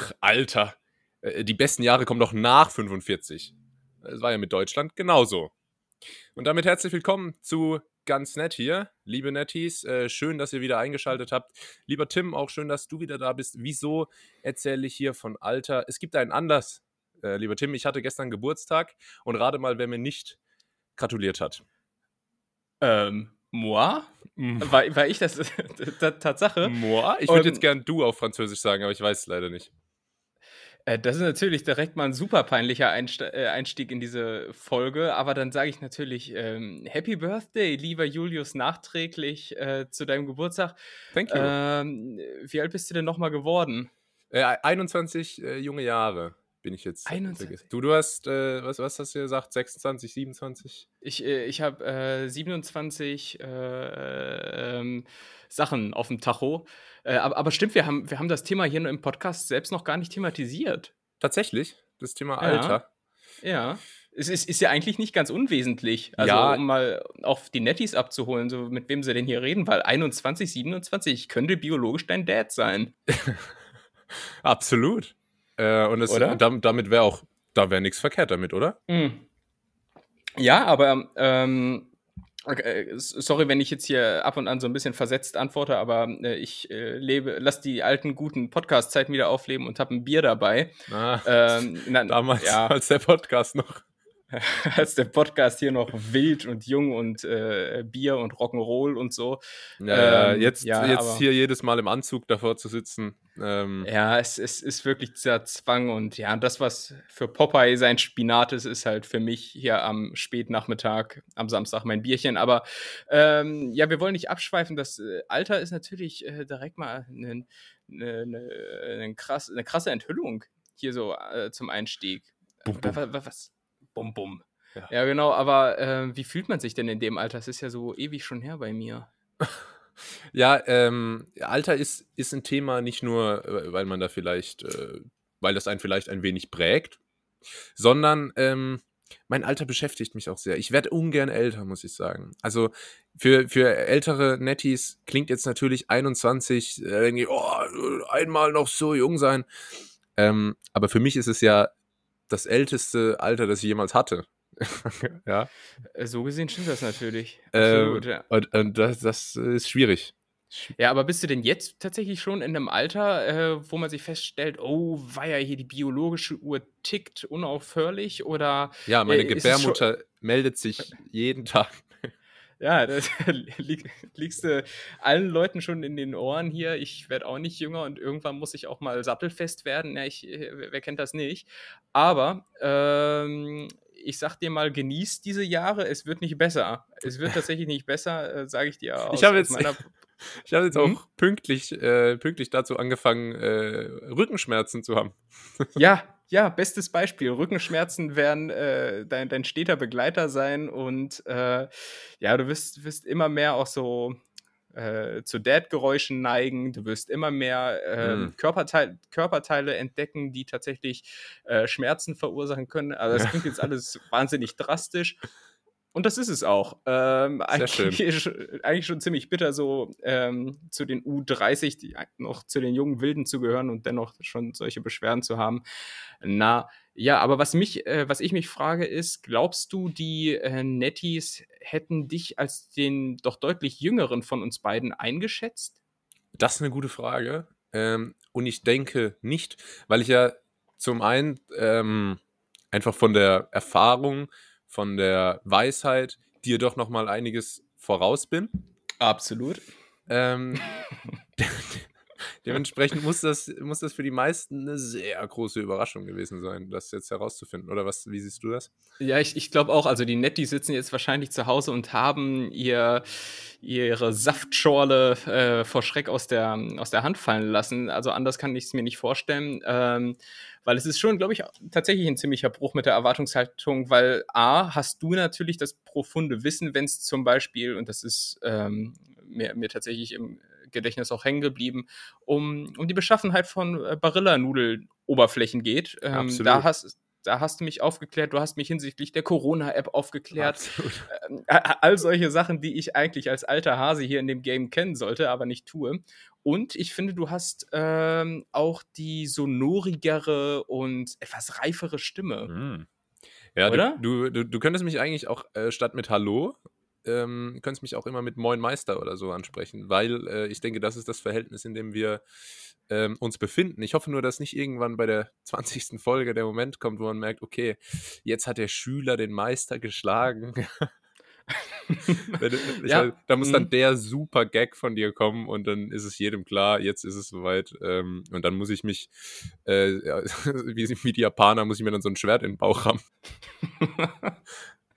Ach, Alter. Äh, die besten Jahre kommen doch nach 45. Das war ja mit Deutschland genauso. Und damit herzlich willkommen zu ganz nett hier, liebe Netties. Äh, schön, dass ihr wieder eingeschaltet habt. Lieber Tim, auch schön, dass du wieder da bist. Wieso erzähle ich hier von Alter? Es gibt einen Anlass, äh, lieber Tim. Ich hatte gestern Geburtstag und rate mal, wer mir nicht gratuliert hat. Ähm, moi? War, war ich das, Tatsache? Moi? Ich würde jetzt gern du auf Französisch sagen, aber ich weiß es leider nicht. Äh, das ist natürlich direkt mal ein super peinlicher äh, Einstieg in diese Folge, aber dann sage ich natürlich ähm, Happy Birthday, lieber Julius, nachträglich äh, zu deinem Geburtstag. Thank you. Ähm, wie alt bist du denn nochmal geworden? Äh, 21 äh, junge Jahre bin ich jetzt. 21. Du, du hast, äh, was, was hast du gesagt? 26, 27? Ich, äh, ich habe äh, 27 äh, ähm, Sachen auf dem Tacho. Äh, aber, aber, stimmt, wir haben, wir haben das Thema hier im Podcast selbst noch gar nicht thematisiert. Tatsächlich? Das Thema Alter? Ja. ja. Es ist, ist, ja eigentlich nicht ganz unwesentlich. Also, ja. um mal auch die Netties abzuholen, so mit wem sie denn hier reden, weil 21, 27, ich könnte biologisch dein Dad sein. Absolut. Äh, und es, damit, wäre auch, da wäre nichts verkehrt damit, oder? Mhm. Ja, aber ähm, Okay, sorry, wenn ich jetzt hier ab und an so ein bisschen versetzt antworte, aber äh, ich äh, lebe, lass die alten guten Podcast-Zeiten wieder aufleben und habe ein Bier dabei. Ah, ähm, na, damals, ja. als der Podcast noch als der Podcast hier noch wild und jung und äh, Bier und Rock'n'Roll und so. Ja, ähm, jetzt, ja, jetzt hier jedes Mal im Anzug davor zu sitzen. Ähm. Ja, es, es ist wirklich dieser Zwang und ja, das, was für Popeye sein Spinat ist, ist halt für mich hier am Spätnachmittag, am Samstag mein Bierchen. Aber ähm, ja, wir wollen nicht abschweifen. Das äh, Alter ist natürlich äh, direkt mal eine, eine, eine, eine, krass, eine krasse Enthüllung hier so äh, zum Einstieg. Bum, bum. Was, was, bum, bum. Ja. ja, genau, aber äh, wie fühlt man sich denn in dem Alter? Das ist ja so ewig schon her bei mir. ja, ähm, Alter ist, ist ein Thema nicht nur, äh, weil man da vielleicht, äh, weil das einen vielleicht ein wenig prägt, sondern ähm, mein Alter beschäftigt mich auch sehr. Ich werde ungern älter, muss ich sagen. Also für, für ältere Netties klingt jetzt natürlich 21, äh, irgendwie, oh, einmal noch so jung sein. Ähm, aber für mich ist es ja das älteste Alter, das ich jemals hatte. ja. Äh, so gesehen stimmt das natürlich. Absolut, ähm, ja. Und, und das, das, ist schwierig. Ja, aber bist du denn jetzt tatsächlich schon in einem Alter, äh, wo man sich feststellt, oh, war ja hier die biologische Uhr tickt unaufhörlich oder. Ja, meine äh, Gebärmutter meldet sich jeden Tag ja, das lieg, liegst du allen Leuten schon in den Ohren hier. Ich werde auch nicht jünger und irgendwann muss ich auch mal sattelfest werden. Ja, ich, äh, wer kennt das nicht? Aber ähm, ich sag dir mal, genieß diese Jahre. Es wird nicht besser. Es wird tatsächlich nicht besser, äh, sage ich dir. Aus, ich habe jetzt, ich hab jetzt auch hm? pünktlich, äh, pünktlich dazu angefangen, äh, Rückenschmerzen zu haben. ja, ja, bestes Beispiel. Rückenschmerzen werden äh, dein, dein steter Begleiter sein und äh, ja, du wirst, wirst immer mehr auch so äh, zu Dad-Geräuschen neigen. Du wirst immer mehr äh, mhm. Körperteil, Körperteile entdecken, die tatsächlich äh, Schmerzen verursachen können. Also das klingt jetzt alles wahnsinnig drastisch. Und das ist es auch. Ähm, eigentlich, eigentlich, schon ziemlich bitter, so ähm, zu den U30, die noch zu den jungen Wilden zu gehören und dennoch schon solche Beschwerden zu haben. Na, ja, aber was mich, äh, was ich mich frage, ist, glaubst du, die äh, Netties hätten dich als den doch deutlich jüngeren von uns beiden eingeschätzt? Das ist eine gute Frage. Ähm, und ich denke nicht, weil ich ja zum einen ähm, einfach von der Erfahrung von der Weisheit dir doch noch mal einiges voraus bin. Absolut. Ähm, dementsprechend muss das, muss das für die meisten eine sehr große Überraschung gewesen sein, das jetzt herauszufinden. Oder was, wie siehst du das? Ja, ich, ich glaube auch. Also die Netties sitzen jetzt wahrscheinlich zu Hause und haben ihr, ihre Saftschorle äh, vor Schreck aus der, aus der Hand fallen lassen. Also anders kann ich es mir nicht vorstellen. Ähm, weil es ist schon, glaube ich, tatsächlich ein ziemlicher Bruch mit der Erwartungshaltung, weil A, hast du natürlich das profunde Wissen, wenn es zum Beispiel, und das ist ähm, mir, mir tatsächlich im Gedächtnis auch hängen geblieben, um, um die Beschaffenheit von äh, Barilla-Nudeloberflächen geht. Ähm, da hast da hast du mich aufgeklärt, du hast mich hinsichtlich der Corona-App aufgeklärt. Ähm, all solche Sachen, die ich eigentlich als alter Hase hier in dem Game kennen sollte, aber nicht tue. Und ich finde, du hast ähm, auch die sonorigere und etwas reifere Stimme. Mhm. Ja, Oder? Du, du, du könntest mich eigentlich auch äh, statt mit Hallo ähm, könntest mich auch immer mit Moin Meister oder so ansprechen, weil äh, ich denke, das ist das Verhältnis, in dem wir ähm, uns befinden. Ich hoffe nur, dass nicht irgendwann bei der 20. Folge der Moment kommt, wo man merkt, okay, jetzt hat der Schüler den Meister geschlagen. ja. Weiß, da muss dann mhm. der super Gag von dir kommen und dann ist es jedem klar, jetzt ist es soweit. Ähm, und dann muss ich mich, äh, ja, wie, wie, die Japaner, muss ich mir dann so ein Schwert in den Bauch haben.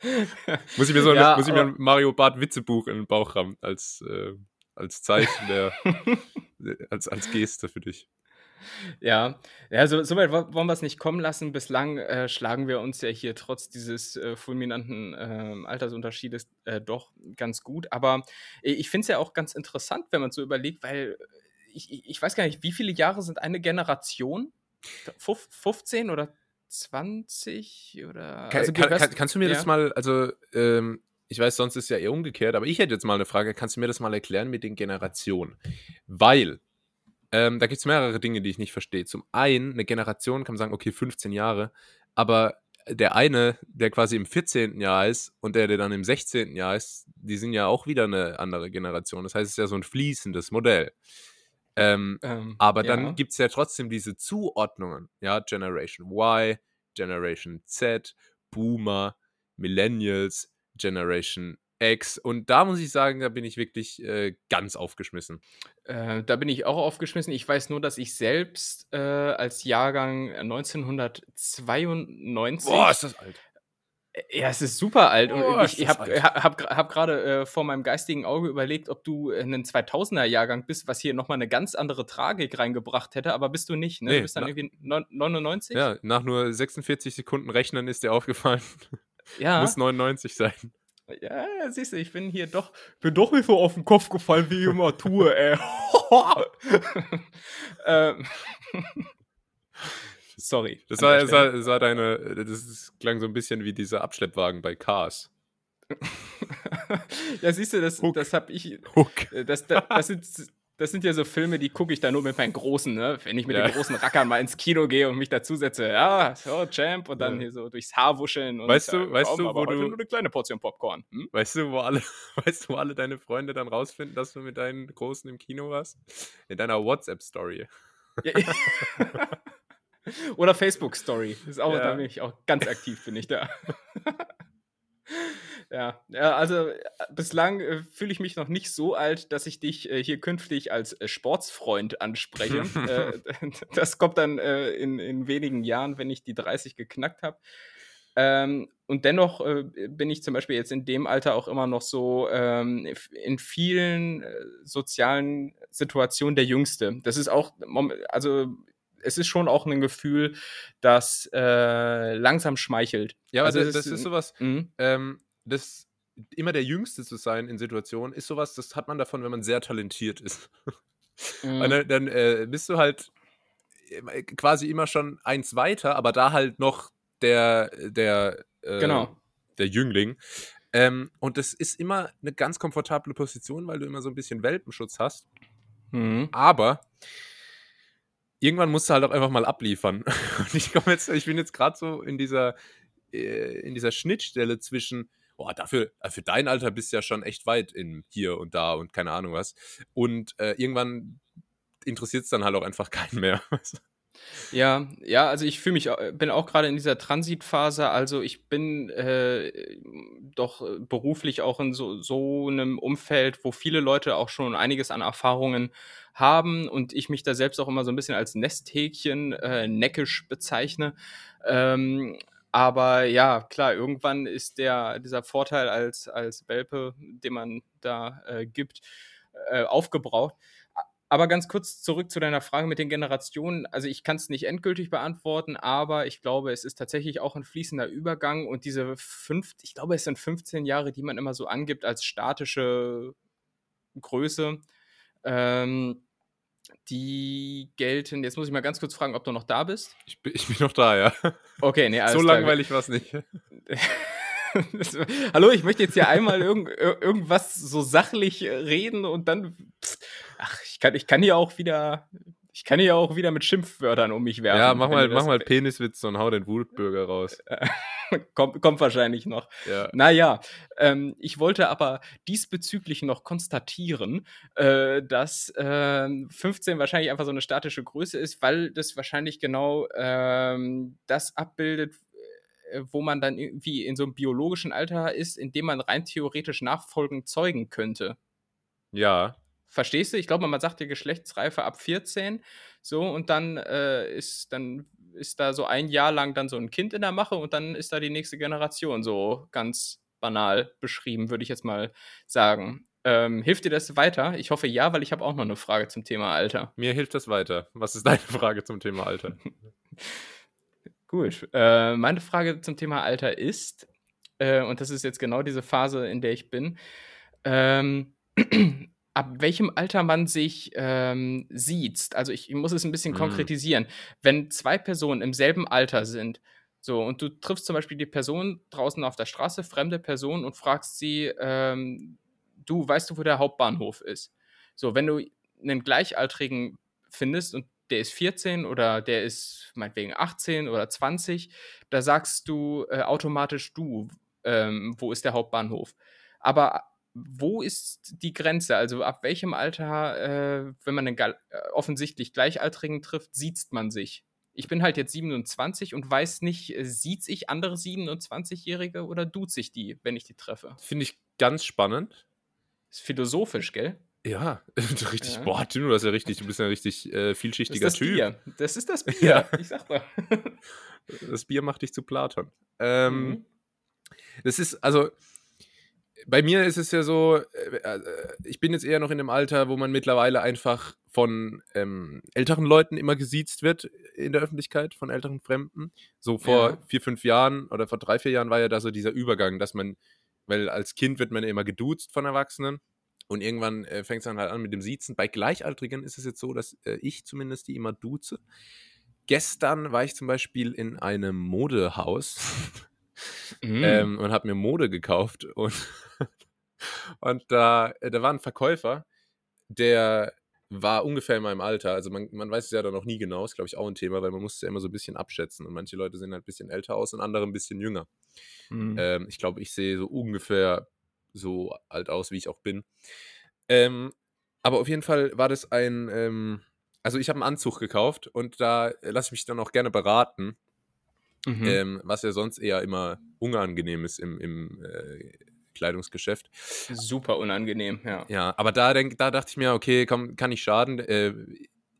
muss ich mir so ja, muss ich mir ein Mario Bart Witzebuch in den Bauch haben als, äh, als Zeichen der, als, als Geste für dich. Ja, ja so, so weit wollen wir es nicht kommen lassen. Bislang äh, schlagen wir uns ja hier trotz dieses äh, fulminanten äh, Altersunterschiedes doch ganz gut. Aber ich finde es ja auch ganz interessant, wenn man so überlegt, weil ich, ich weiß gar nicht, wie viele Jahre sind eine Generation? 15 oder 20 oder. Kann, also, kann, kann, kannst du mir ja? das mal, also ähm, ich weiß, sonst ist es ja eher umgekehrt, aber ich hätte jetzt mal eine Frage. Kannst du mir das mal erklären mit den Generationen? Weil ähm, da gibt es mehrere Dinge, die ich nicht verstehe. Zum einen, eine Generation kann man sagen, okay, 15 Jahre, aber der eine, der quasi im 14. Jahr ist und der, der dann im 16. Jahr ist, die sind ja auch wieder eine andere Generation. Das heißt, es ist ja so ein fließendes Modell. Ähm, ähm, aber dann ja. gibt es ja trotzdem diese Zuordnungen, ja, Generation Y, Generation Z, Boomer, Millennials, Generation X. Und da muss ich sagen, da bin ich wirklich äh, ganz aufgeschmissen. Äh, da bin ich auch aufgeschmissen. Ich weiß nur, dass ich selbst äh, als Jahrgang 1992. Boah, ist das alt. Äh, ja, es ist super alt. Und oh, ich, habe hab, hab, gerade äh, vor meinem geistigen Auge überlegt, ob du einen 2000er-Jahrgang bist, was hier nochmal eine ganz andere Tragik reingebracht hätte, aber bist du nicht. Ne? Nee, du bist dann irgendwie 99? Ja, nach nur 46 Sekunden Rechnen ist dir aufgefallen. Ja. Muss 99 sein. Ja, siehst du, ich bin hier doch, bin doch nicht so auf den Kopf gefallen, wie ich immer tue, ey. ähm. Sorry. Das war, das, war, das war deine, das klang so ein bisschen wie dieser Abschleppwagen bei Cars. ja, siehst du, das, das habe ich. Hook. Äh, das, das, das, sind, das sind ja so Filme, die gucke ich da nur mit meinen Großen, ne? Wenn ich mit ja. den großen Rackern mal ins Kino gehe und mich dazusetze, ja, so, Champ, und dann ja. hier so durchs Haar wuscheln und weißt du, weißt du, wo du nur eine kleine Portion Popcorn. Hm? Weißt du, wo alle, weißt du, wo alle deine Freunde dann rausfinden, dass du mit deinen Großen im Kino warst? In deiner WhatsApp-Story. Ja. Oder Facebook-Story. Da bin ich auch ganz aktiv, bin ich da. Ja, ja also äh, bislang äh, fühle ich mich noch nicht so alt, dass ich dich äh, hier künftig als äh, Sportsfreund anspreche. Äh, das kommt dann äh, in, in wenigen Jahren, wenn ich die 30 geknackt habe. Ähm, und dennoch bin ich zum Beispiel jetzt in dem Alter auch immer noch so ähm, in vielen sozialen Situationen der Jüngste. Das ist auch, also es ist schon auch ein Gefühl, das langsam schmeichelt. Ja, also das, das ist, ist sowas. Mhm. Ähm, das immer der Jüngste zu sein in Situationen ist sowas, das hat man davon, wenn man sehr talentiert ist. Mhm. dann, dann äh, bist du halt äh, quasi immer schon eins weiter, aber da halt noch der, der, äh, genau. der Jüngling. Ähm, und das ist immer eine ganz komfortable Position, weil du immer so ein bisschen Welpenschutz hast. Mhm. Aber irgendwann musst du halt auch einfach mal abliefern. Und ich komme jetzt, ich bin jetzt gerade so in dieser, äh, in dieser Schnittstelle zwischen boah, dafür, äh, für dein Alter bist du ja schon echt weit in hier und da und keine Ahnung was. Und äh, irgendwann interessiert es dann halt auch einfach keinen mehr. Ja, ja, also ich fühle mich, bin auch gerade in dieser Transitphase. Also ich bin äh, doch beruflich auch in so, so einem Umfeld, wo viele Leute auch schon einiges an Erfahrungen haben und ich mich da selbst auch immer so ein bisschen als Nesthäkchen äh, neckisch bezeichne. Ähm, aber ja, klar, irgendwann ist der, dieser Vorteil als, als Welpe, den man da äh, gibt, äh, aufgebraucht. Aber ganz kurz zurück zu deiner Frage mit den Generationen. Also ich kann es nicht endgültig beantworten, aber ich glaube, es ist tatsächlich auch ein fließender Übergang und diese fünf, ich glaube, es sind 15 Jahre, die man immer so angibt als statische Größe. Ähm, die gelten, jetzt muss ich mal ganz kurz fragen, ob du noch da bist. Ich bin, ich bin noch da, ja. Okay, nee, alles so langweilig war es nicht. Hallo, ich möchte jetzt hier einmal irgend, ir- irgendwas so sachlich äh, reden und dann. Ich kann, ich kann hier auch wieder. Ich kann hier auch wieder mit Schimpfwörtern um mich werfen. Ja, mach mal, mach mal Peniswitz und hau den Wutbürger raus. kommt, kommt wahrscheinlich noch. Ja. Naja, ähm, ich wollte aber diesbezüglich noch konstatieren, äh, dass ähm, 15 wahrscheinlich einfach so eine statische Größe ist, weil das wahrscheinlich genau ähm, das abbildet, äh, wo man dann irgendwie in so einem biologischen Alter ist, in dem man rein theoretisch nachfolgend zeugen könnte. Ja. Verstehst du? Ich glaube, man sagt ja Geschlechtsreife ab 14. So, und dann äh, ist dann ist da so ein Jahr lang dann so ein Kind in der Mache und dann ist da die nächste Generation so ganz banal beschrieben, würde ich jetzt mal sagen. Ähm, hilft dir das weiter? Ich hoffe ja, weil ich habe auch noch eine Frage zum Thema Alter. Mir hilft das weiter. Was ist deine Frage zum Thema Alter? Gut. Äh, meine Frage zum Thema Alter ist, äh, und das ist jetzt genau diese Phase, in der ich bin, ähm, ab welchem Alter man sich ähm, sieht. Also ich, ich muss es ein bisschen Mm. konkretisieren. Wenn zwei Personen im selben Alter sind, so, und du triffst zum Beispiel die Person draußen auf der Straße, fremde Person, und fragst sie, ähm, du, weißt du, wo der Hauptbahnhof ist? So, wenn du einen Gleichaltrigen findest und der ist 14 oder der ist meinetwegen 18 oder 20, da sagst du äh, automatisch du, ähm, wo ist der Hauptbahnhof. Aber wo ist die Grenze? Also ab welchem Alter, äh, wenn man einen äh, offensichtlich Gleichaltrigen trifft, sieht man sich? Ich bin halt jetzt 27 und weiß nicht, äh, sieht ich andere 27-Jährige oder duzt sich die, wenn ich die treffe? Finde ich ganz spannend. Ist philosophisch, gell? Ja, richtig. Ja. Boah, Tim, du, hast ja richtig, du bist ja ein richtig äh, Das vielschichtiger ist das Typ. Bier. Das ist das Bier. Ja. Ich sag doch. Das Bier macht dich zu Platon. Ähm, Mhm. Das ist, also, bei mir ist es ja so, äh, äh, ich bin jetzt eher noch in dem Alter, wo man mittlerweile einfach von ähm, älteren Leuten immer gesiezt wird in der Öffentlichkeit, von älteren Fremden. So vor Ja. vier, fünf Jahren oder vor drei, vier Jahren war ja da so dieser Übergang, dass man, weil als Kind wird man ja immer geduzt von Erwachsenen. Und irgendwann äh, fängt es dann halt an mit dem Siezen. Bei Gleichaltrigen ist es jetzt so, dass äh, ich zumindest die immer duze. Gestern war ich zum Beispiel in einem Modehaus Mhm. ähm, und habe mir Mode gekauft. Und, und da, äh, da war ein Verkäufer, der war ungefähr in meinem Alter. Also man, man weiß es ja dann noch nie genau, ist glaube ich auch ein Thema, weil man muss es ja immer so ein bisschen abschätzen. Und manche Leute sehen halt ein bisschen älter aus und andere ein bisschen jünger. Mhm. Ähm, ich glaube, ich sehe so ungefähr so alt aus, wie ich auch bin. Ähm, aber auf jeden Fall war das ein, ähm, also ich habe einen Anzug gekauft und da äh, lasse ich mich dann auch gerne beraten, Mhm. ähm, was ja sonst eher immer unangenehm ist im, im äh, Kleidungsgeschäft. Super unangenehm, ja. Ja, aber da, denk, da dachte ich mir, okay, komm, kann nicht schaden. Äh,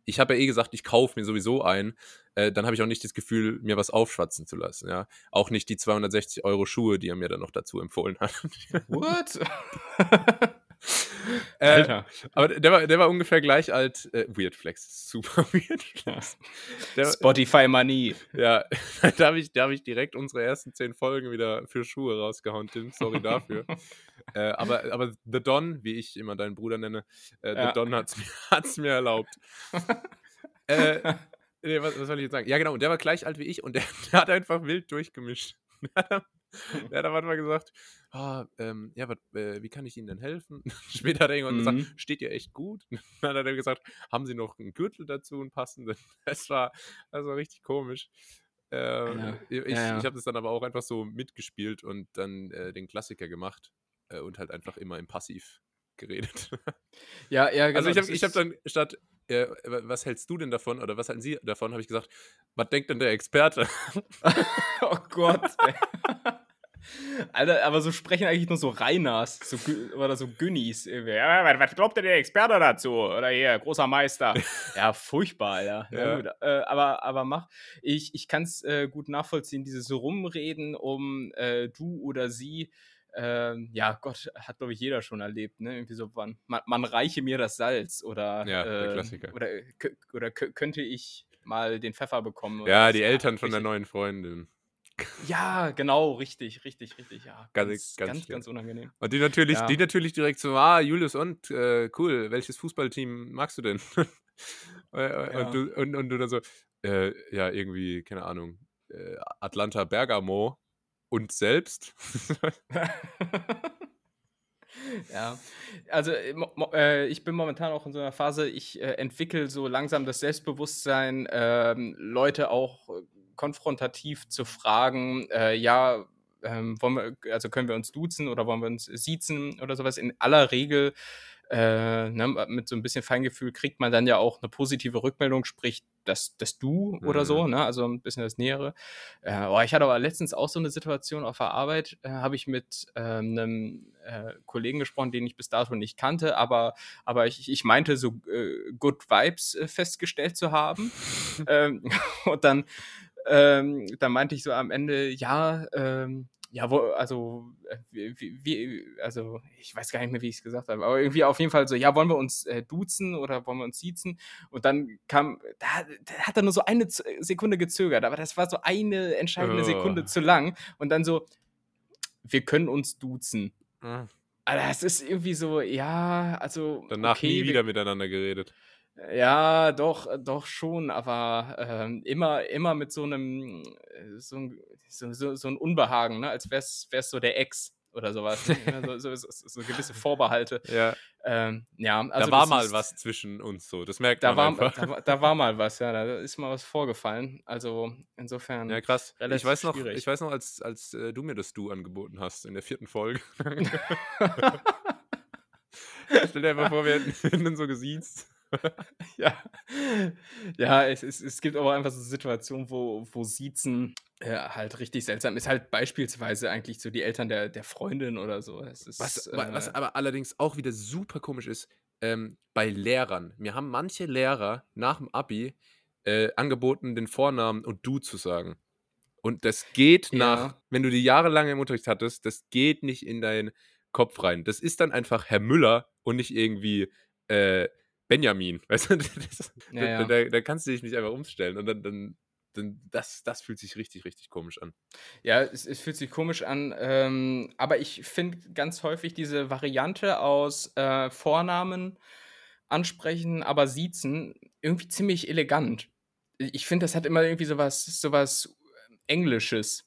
ich habe ja eh gesagt, ich kaufe mir sowieso ein. Äh, dann habe ich auch nicht das Gefühl, mir was aufschwatzen zu lassen. Ja, auch nicht die 260 Euro Schuhe, die er mir dann noch dazu empfohlen hat. What? Äh, Alter. aber der war, der war ungefähr gleich alt. Äh, Weird Flex, super Weird Flex. Der, Spotify Money. ja, da habe ich, da hab ich direkt unsere ersten zehn Folgen wieder für Schuhe rausgehauen, Tim. Sorry dafür. äh, aber, aber The Don, wie ich immer deinen Bruder nenne, äh, Ja. The Don hat es mir, hat's mir erlaubt. äh, nee, was, was soll ich jetzt sagen? Ja, genau, und der war gleich alt wie ich und der, der hat einfach wild durchgemischt. Der hat am- Anfang gesagt, ah, ähm, ja, wat, äh, wie kann ich Ihnen denn helfen? Später hat er irgendwann Mhm. gesagt, steht ihr echt gut? Dann hat er gesagt, haben Sie noch einen Gürtel dazu, einen passenden? Das war, das war richtig komisch. Äh, Ja, Ich, ja, ich habe das dann aber auch einfach so mitgespielt und dann äh, den Klassiker gemacht äh, und halt einfach immer im Passiv geredet. Ja, ja, genau. also ich habe ich hab dann statt, äh, was hältst du denn davon oder was halten Sie davon, habe ich gesagt, was denkt denn der Experte? oh Gott. Alter, aber so sprechen eigentlich nur so Reiners so, oder so Günnis. Ja, was, was glaubt denn der Experte dazu? Oder hier, großer Meister. Ja, furchtbar, Alter. Ja. Gut, äh, aber, aber mach. Ich, ich kann es äh, gut nachvollziehen, dieses Rumreden um äh, du oder sie. Ähm, ja, Gott, hat, glaube ich, jeder schon erlebt, ne? Irgendwie so, man, man, man reiche mir das Salz oder, Ja, der äh, Klassiker. oder, oder kö- könnte ich mal den Pfeffer bekommen? Ja, die Eltern von der neuen Freundin. Ja, genau, richtig, richtig, richtig, ja. Ganz- Ganz, ganz ganz, ganz, unangenehm. Und die natürlich, Ja. die natürlich direkt so, ah, Julius und, äh, cool, welches Fußballteam magst du denn? und, Ja. du, und, und du dann so, äh, ja, irgendwie, keine Ahnung, äh, Atlanta Bergamo und selbst. Ja, also äh, äh, ich bin momentan auch in so einer Phase, ich, äh, entwickle so langsam das Selbstbewusstsein, ähm, Leute auch äh, konfrontativ zu fragen, äh, ja, ähm, wir also, können wir uns duzen oder wollen wir uns siezen oder sowas? In aller Regel, äh, ne, mit so ein bisschen Feingefühl kriegt man dann ja auch eine positive Rückmeldung, sprich das das Du oder so, Mhm. ne, also ein bisschen das Nähere. Äh, oh, ich hatte aber letztens auch so eine Situation auf der Arbeit, äh, habe ich mit, ähm, 'nem, äh, Kollegen gesprochen, den ich bis dato nicht kannte, aber aber ich ich meinte so, äh, Good Vibes, äh, festgestellt zu haben. Ähm, und dann ähm, dann meinte ich so am Ende: „Ja, ähm, ja, wo also, äh, wie wie also, ich weiß gar nicht mehr, wie ich's gesagt habe, aber irgendwie auf jeden Fall so: „Ja, wollen wir uns, äh, duzen oder wollen wir uns siezen?“ Und dann kam da da hat er nur so eine Z Sekunde gezögert, aber das war so eine entscheidende Sekunde Oh. zu lang und dann so: „Wir können uns duzen.“ Ah, Alter, das ist irgendwie so, ja, also, Danach nie okay, wir wieder miteinander geredet. Ja, doch, doch schon, aber, ähm, immer immer mit so 'nem äh, so 'n so so so 'n Unbehagen, ne, als wär's wär's so der Ex oder so was, ne? So so so gewisse Vorbehalte. Ja, Ähm, ja, also da war mal ist was zwischen uns so. Das merkt da man war einfach. da war da war mal was, ja, da ist mal was vorgefallen. Also, insofern Ja, krass. Ich weiß noch, schwierig. ich weiß noch, als, als äh, du mir das Du angeboten hast in der vierten Folge. Stell dir einfach vor, wir hätten, so gesiezt. Ja. Ja, es es es gibt aber einfach so Situationen, wo wo Siezen, äh, halt richtig seltsam ist. Halt beispielsweise eigentlich so die Eltern der der Freundin oder so. Was, ist, wa- was äh aber allerdings auch wieder super komisch ist, ähm, bei Lehrern. Mir haben manche Lehrer nach dem Abi äh, angeboten, den Vornamen und du zu sagen. Und das geht nach, Ja. wenn du die jahrelang im Unterricht hattest, das geht nicht in deinen Kopf rein. Das ist dann einfach Herr Müller und nicht irgendwie äh, Benjamin. Weißt du, das, Ja, da, ja. Da, da kannst du dich nicht einfach umstellen. Und dann, dann, dann das, das fühlt sich richtig, richtig komisch an. Ja, es es fühlt sich komisch an, ähm, aber ich finde ganz häufig diese Variante aus, äh, Vornamen ansprechen, aber siezen irgendwie ziemlich elegant. Ich finde, das hat immer irgendwie so was so was Englisches.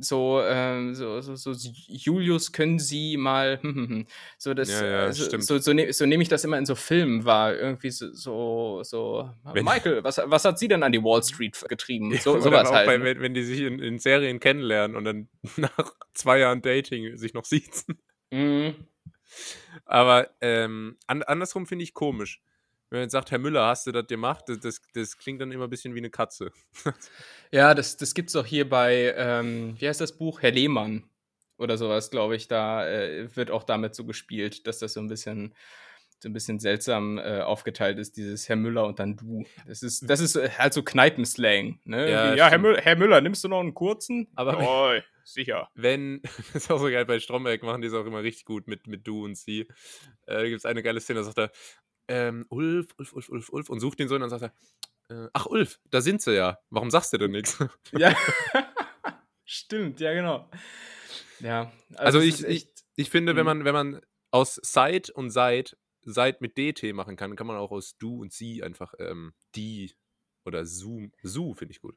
So, ähm, so so so Julius, können Sie mal so das Ja, ja, äh, so so so ne so nehme ich das immer in so Filmen wahr, irgendwie so so so: Wenn- „Michael, was was hat Sie denn an die Wall Street getrieben?“ So Oder so was auch halt, bei, ne? wenn, wenn die sich in, in Serien kennenlernen und dann nach zwei Jahren Dating sich noch siezen. Mhm. Aber ähm, an, andersrum finde ich komisch. Wenn man jetzt sagt, Herr Müller, hast du das gemacht? Das, das, das klingt dann immer ein bisschen wie eine Katze. Ja, das das gibt's auch hier bei, ähm, wie heißt das Buch? Herr Lehmann oder sowas, glaube ich. Da, äh, wird auch damit so gespielt, dass das so ein bisschen so ein bisschen seltsam, äh, aufgeteilt ist, dieses Herr Müller und dann du. Das ist das ist, äh, halt so Kneipenslang, ne? Ja, „Ja, Herr. Müller Herr Müller, nimmst du noch einen kurzen?“ Aber- „Jawohl, sicher.“ Wenn, das ist auch so geil, bei Stromberg machen die es auch immer richtig gut mit, mit du und sie. Äh, da gibt es eine geile Szene, da sagt er, ähm, Ulf, Ulf, Ulf, Ulf, Ulf und sucht den so und dann sagt er, äh, ach Ulf, da sind sie ja. Warum sagst du denn nichts? Ja. Stimmt, ja, genau. Ja, Also es ich- echt Ich finde, wenn Mhm. man, wenn man aus Seit und Seit, Seit mit DT machen kann, kann man auch aus du und sie einfach ähm, die oder Zoom. Su finde ich gut.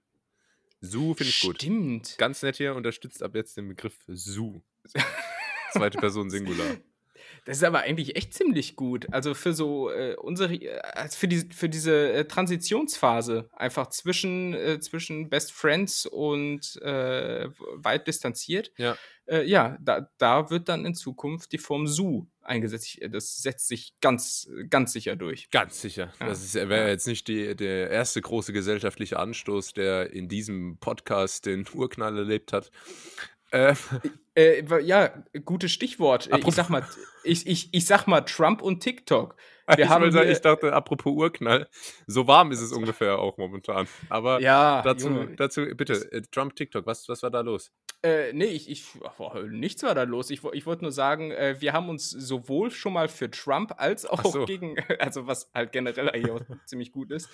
Su finde ich gut. Stimmt. Ganz nett hier, unterstützt ab jetzt den Begriff Su. Zweite Person Singular. Das ist aber eigentlich echt ziemlich gut. Also für so äh, unsere, äh, für, die, für diese äh, Transitionsphase, einfach zwischen, äh, zwischen Best Friends und äh, weit distanziert. Ja. Äh, ja, da, da wird dann in Zukunft die Form Su eingesetzt. Das setzt sich ganz, ganz sicher durch. Ganz sicher. Ja. Das wäre jetzt nicht die, der erste große gesellschaftliche Anstoß, der in diesem Podcast den Urknall erlebt hat. Äh, Äh, ja, gutes Stichwort. Äh, Ich Apropos- sag mal, ich, ich, ich sag mal Trump und TikTok. Wir ich, haben sagen, ich dachte, apropos Urknall, so warm ist es ungefähr auch momentan. Aber Ja, dazu, Junge. dazu bitte, äh, Trump TikTok, was, was war da los? Äh, nee, ich, ich, ach, nichts war da los. Ich, ich wollte nur sagen, äh, wir haben uns sowohl schon mal für Trump als auch so. gegen, also was halt generell eigentlich auch ziemlich gut ist.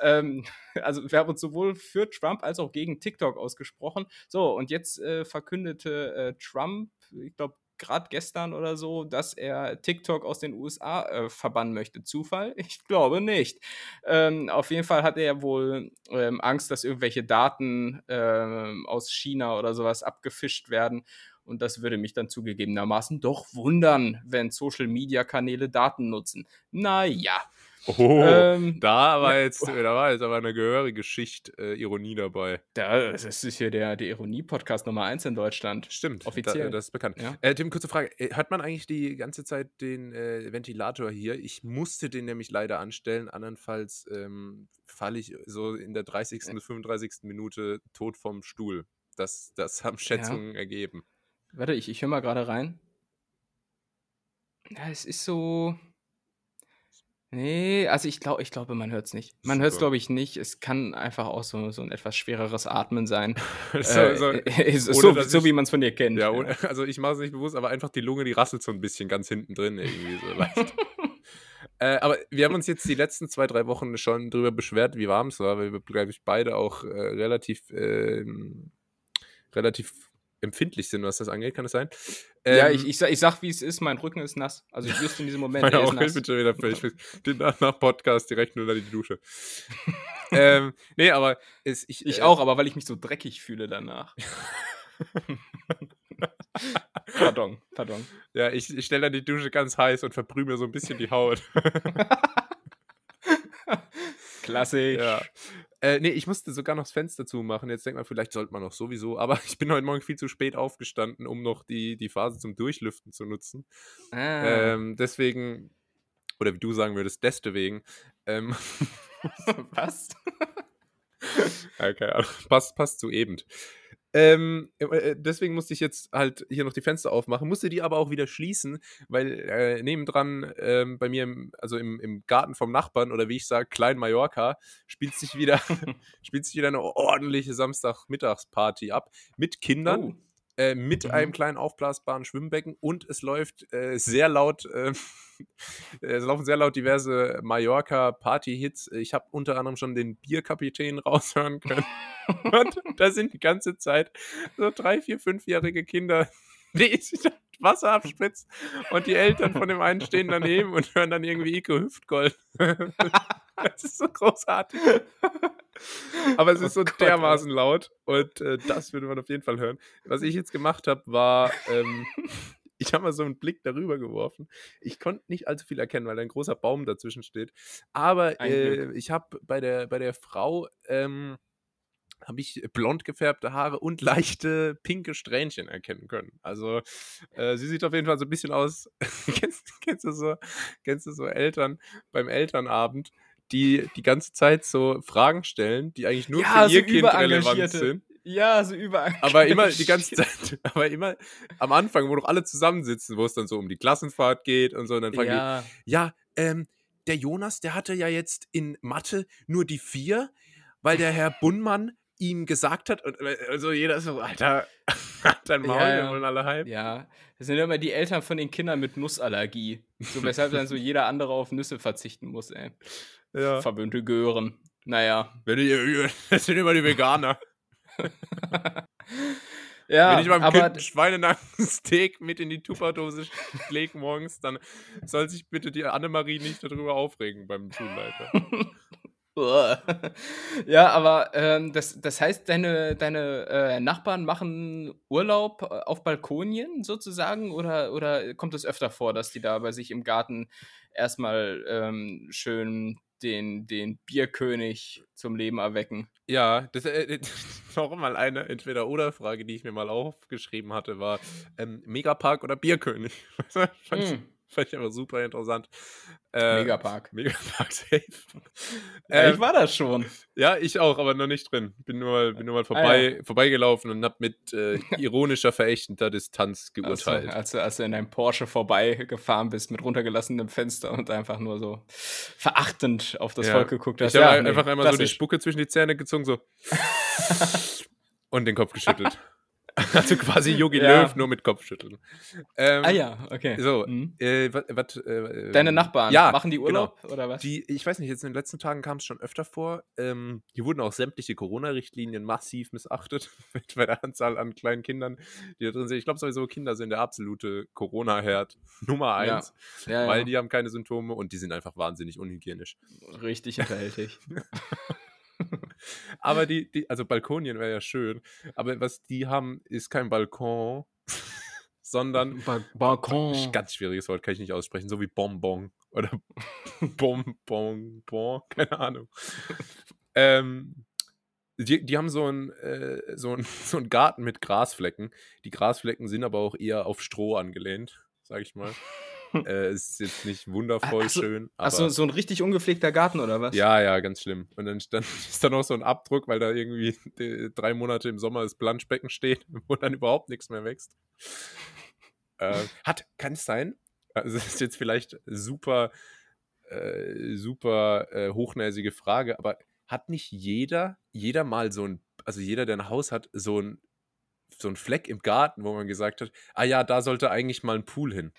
Ähm, also wir haben uns sowohl für Trump als auch gegen TikTok ausgesprochen. So, und jetzt äh, verkündete äh, Trump, ich glaube, gerade gestern oder so, dass er TikTok aus den USA äh, verbannen möchte. Zufall? Ich glaube nicht. Ähm, auf jeden Fall hat er wohl ähm, Angst, dass irgendwelche Daten ähm, aus China oder sowas abgefischt werden. Und das würde mich dann zugegebenermaßen doch wundern, wenn Social-Media-Kanäle Daten nutzen. Naja. Oh, ähm, da, war jetzt, da war jetzt aber eine gehörige Schicht äh, Ironie dabei. Da, das ist hier der, der Ironie-Podcast Nummer 1 in Deutschland. Stimmt, offiziell. Da, das ist bekannt. Ja. Äh, Tim, kurze Frage. Äh, hat man eigentlich die ganze Zeit den äh, Ventilator hier? Ich musste den nämlich leider anstellen, andernfalls ähm, falle ich so in der 30. bis 35. Minute tot vom Stuhl. Das, das haben Schätzungen ja. ergeben. Warte, ich, ich höre mal gerade rein. Ja, es ist so. Nee, also ich glaube, ich glaube, man hört es nicht. Man hört es, glaube ich, nicht. Es kann einfach auch so, so ein etwas schwereres Atmen sein. so, äh, so, äh, so, so ich, wie man es von dir kennt. Ja, ohne, also ich mache es nicht bewusst, aber einfach die Lunge, die rasselt so ein bisschen ganz hinten drin, irgendwie so leicht. äh, aber wir haben uns jetzt die letzten zwei, drei Wochen schon darüber beschwert, wie warm es war, weil wir, glaube ich, beide auch äh, relativ, ähm, relativ empfindlich sind, was das angeht, kann es sein? Ähm, ja, ich, ich, sag, ich sag, wie es ist, mein Rücken ist nass. Also ich wüsste in diesem Moment, Meine auch, ich bin schon wieder völlig Den nach Podcast direkt nur in die Dusche. ähm, nee, aber es, ich, ich äh, auch, aber weil ich mich so dreckig fühle danach. pardon, pardon. Ja, ich, ich stelle dann die Dusche ganz heiß und verbrühe so ein bisschen die Haut. Klassisch. Ja. Äh, nee, ich musste sogar noch das Fenster zumachen. Jetzt denkt man, vielleicht sollte man noch sowieso. Aber ich bin heute Morgen viel zu spät aufgestanden, um noch die, die Phase zum Durchlüften zu nutzen. Ah. Ähm, deswegen, oder wie du sagen würdest, deswegen. Ähm, Was? okay, passt, passt zu eben. Ähm, äh, äh, deswegen musste ich jetzt halt hier noch die Fenster aufmachen, musste die aber auch wieder schließen, weil äh, nebendran ähm, bei mir, im, also im, im Garten vom Nachbarn oder wie ich sage, Klein Mallorca, spielt sich wieder, spielt sich wieder eine ordentliche Samstagmittagsparty ab mit Kindern. Oh. Äh, mit mhm. einem kleinen aufblasbaren Schwimmbecken und es läuft äh, sehr laut, äh, es laufen sehr laut diverse Mallorca-Party-Hits. Ich habe unter anderem schon den Bierkapitän raushören können. und da sind die ganze Zeit so drei, vier, fünfjährige Kinder, die sich das Wasser abspritzen und die Eltern von dem einen stehen daneben und hören dann irgendwie Ico Hüftgold. das ist so großartig. Aber es ist oh so dermaßen laut und äh, das würde man auf jeden Fall hören. Was ich jetzt gemacht habe, war, ähm, ich habe mal so einen Blick darüber geworfen. Ich konnte nicht allzu viel erkennen, weil ein großer Baum dazwischen steht. Aber äh, ich habe bei der, bei der Frau ähm, habe ich blond gefärbte Haare und leichte pinke Strähnchen erkennen können. Also äh, sie sieht auf jeden Fall so ein bisschen aus. kennst, kennst, du so, kennst du so Eltern beim Elternabend, die die ganze Zeit so Fragen stellen, die eigentlich nur ja, für so ihr Kind relevant sind. Ja, so überall. Aber immer die ganze Zeit, aber immer am Anfang, wo doch alle zusammensitzen, wo es dann so um die Klassenfahrt geht und so, und dann fragen ja. die, ja, ähm, der Jonas, der hatte ja jetzt in Mathe nur die vier, weil der Herr Bunnmann ihm gesagt hat. Und äh, also jeder ist so, Alter, hat dein Maul, ja, wir wollen alle halb. Ja, das sind immer die Eltern von den Kindern mit Nussallergie. So, weshalb dann so jeder andere auf Nüsse verzichten muss, ey. Ja. Verwöhnte Gören. Naja. Das sind immer die Veganer. ja, Wenn ich meinem aber Kind Schweinenacken-Steak mit in die Tupperdose lege morgens, dann soll sich bitte die Annemarie nicht darüber aufregen beim Schulleiter. ja, aber ähm, das, das heißt, deine, deine äh, Nachbarn machen Urlaub äh, auf Balkonien sozusagen oder, oder kommt es öfter vor, dass die da bei sich im Garten erstmal ähm, schön den, den Bierkönig zum Leben erwecken? Ja, das äh, noch mal eine Entweder-Oder-Frage, die ich mir mal aufgeschrieben hatte, war ähm, Megapark oder Bierkönig? mm. Fand ich aber super interessant. Äh, Megapark. Megapark safe. Ja, ich ähm, war da schon. Ja, ich auch, aber noch nicht drin. Bin nur mal, bin nur mal vorbei, ah, ja. vorbeigelaufen und hab mit äh, ironischer, verächtender Distanz geurteilt. Also, als, du, als du in deinem Porsche vorbeigefahren bist mit runtergelassenem Fenster und einfach nur so verachtend auf das ja. Volk geguckt hast. Ich habe nee, einfach einmal so die Spucke zwischen die Zähne gezogen, so. und den Kopf geschüttelt. Also quasi Yogi Ja. Löw, nur mit Kopfschütteln. Ähm, Ah ja, okay. So, Mhm. äh, wat, wat, äh, Deine Nachbarn, ja, machen die genau. Urlaub oder was? Die, ich weiß nicht, jetzt in den letzten Tagen kam es schon öfter vor. Ähm, hier wurden auch sämtliche Corona-Richtlinien massiv missachtet mit- bei der Anzahl an kleinen Kindern, die da drin sind. Ich glaube sowieso, Kinder sind der absolute Corona-Herd Nummer eins, ja, weil ja. die haben keine Symptome und die sind einfach wahnsinnig unhygienisch. richtig hinterhältig. Aber die, die also Balkonien wäre ja schön, aber was die haben, ist kein Balkon, sondern ba Balkon. Ganz schwieriges Wort, kann ich nicht aussprechen. So wie Bonbon oder Bonbon, bon, keine Ahnung. ähm, die, die haben so einen äh, so ein, so einen Garten mit Grasflecken. Die Grasflecken sind aber auch eher auf Stroh angelehnt, sag ich mal. äh, ist jetzt nicht wundervoll Ach so, schön. Aber Achso, so ein richtig ungepflegter Garten oder was? ja, ja, ganz schlimm. Und dann, dann ist da noch so ein Abdruck, weil da irgendwie drei Monate im Sommer das Planschbecken steht, wo dann überhaupt nichts mehr wächst. Äh, hat, kann es sein? Also das ist jetzt vielleicht super, äh, super äh, hochnäsige Frage, aber hat nicht jeder, jeder mal so ein, also jeder, der ein Haus hat, so ein, so ein Fleck im Garten, wo man gesagt hat, ah ja, da sollte eigentlich mal ein Pool hin.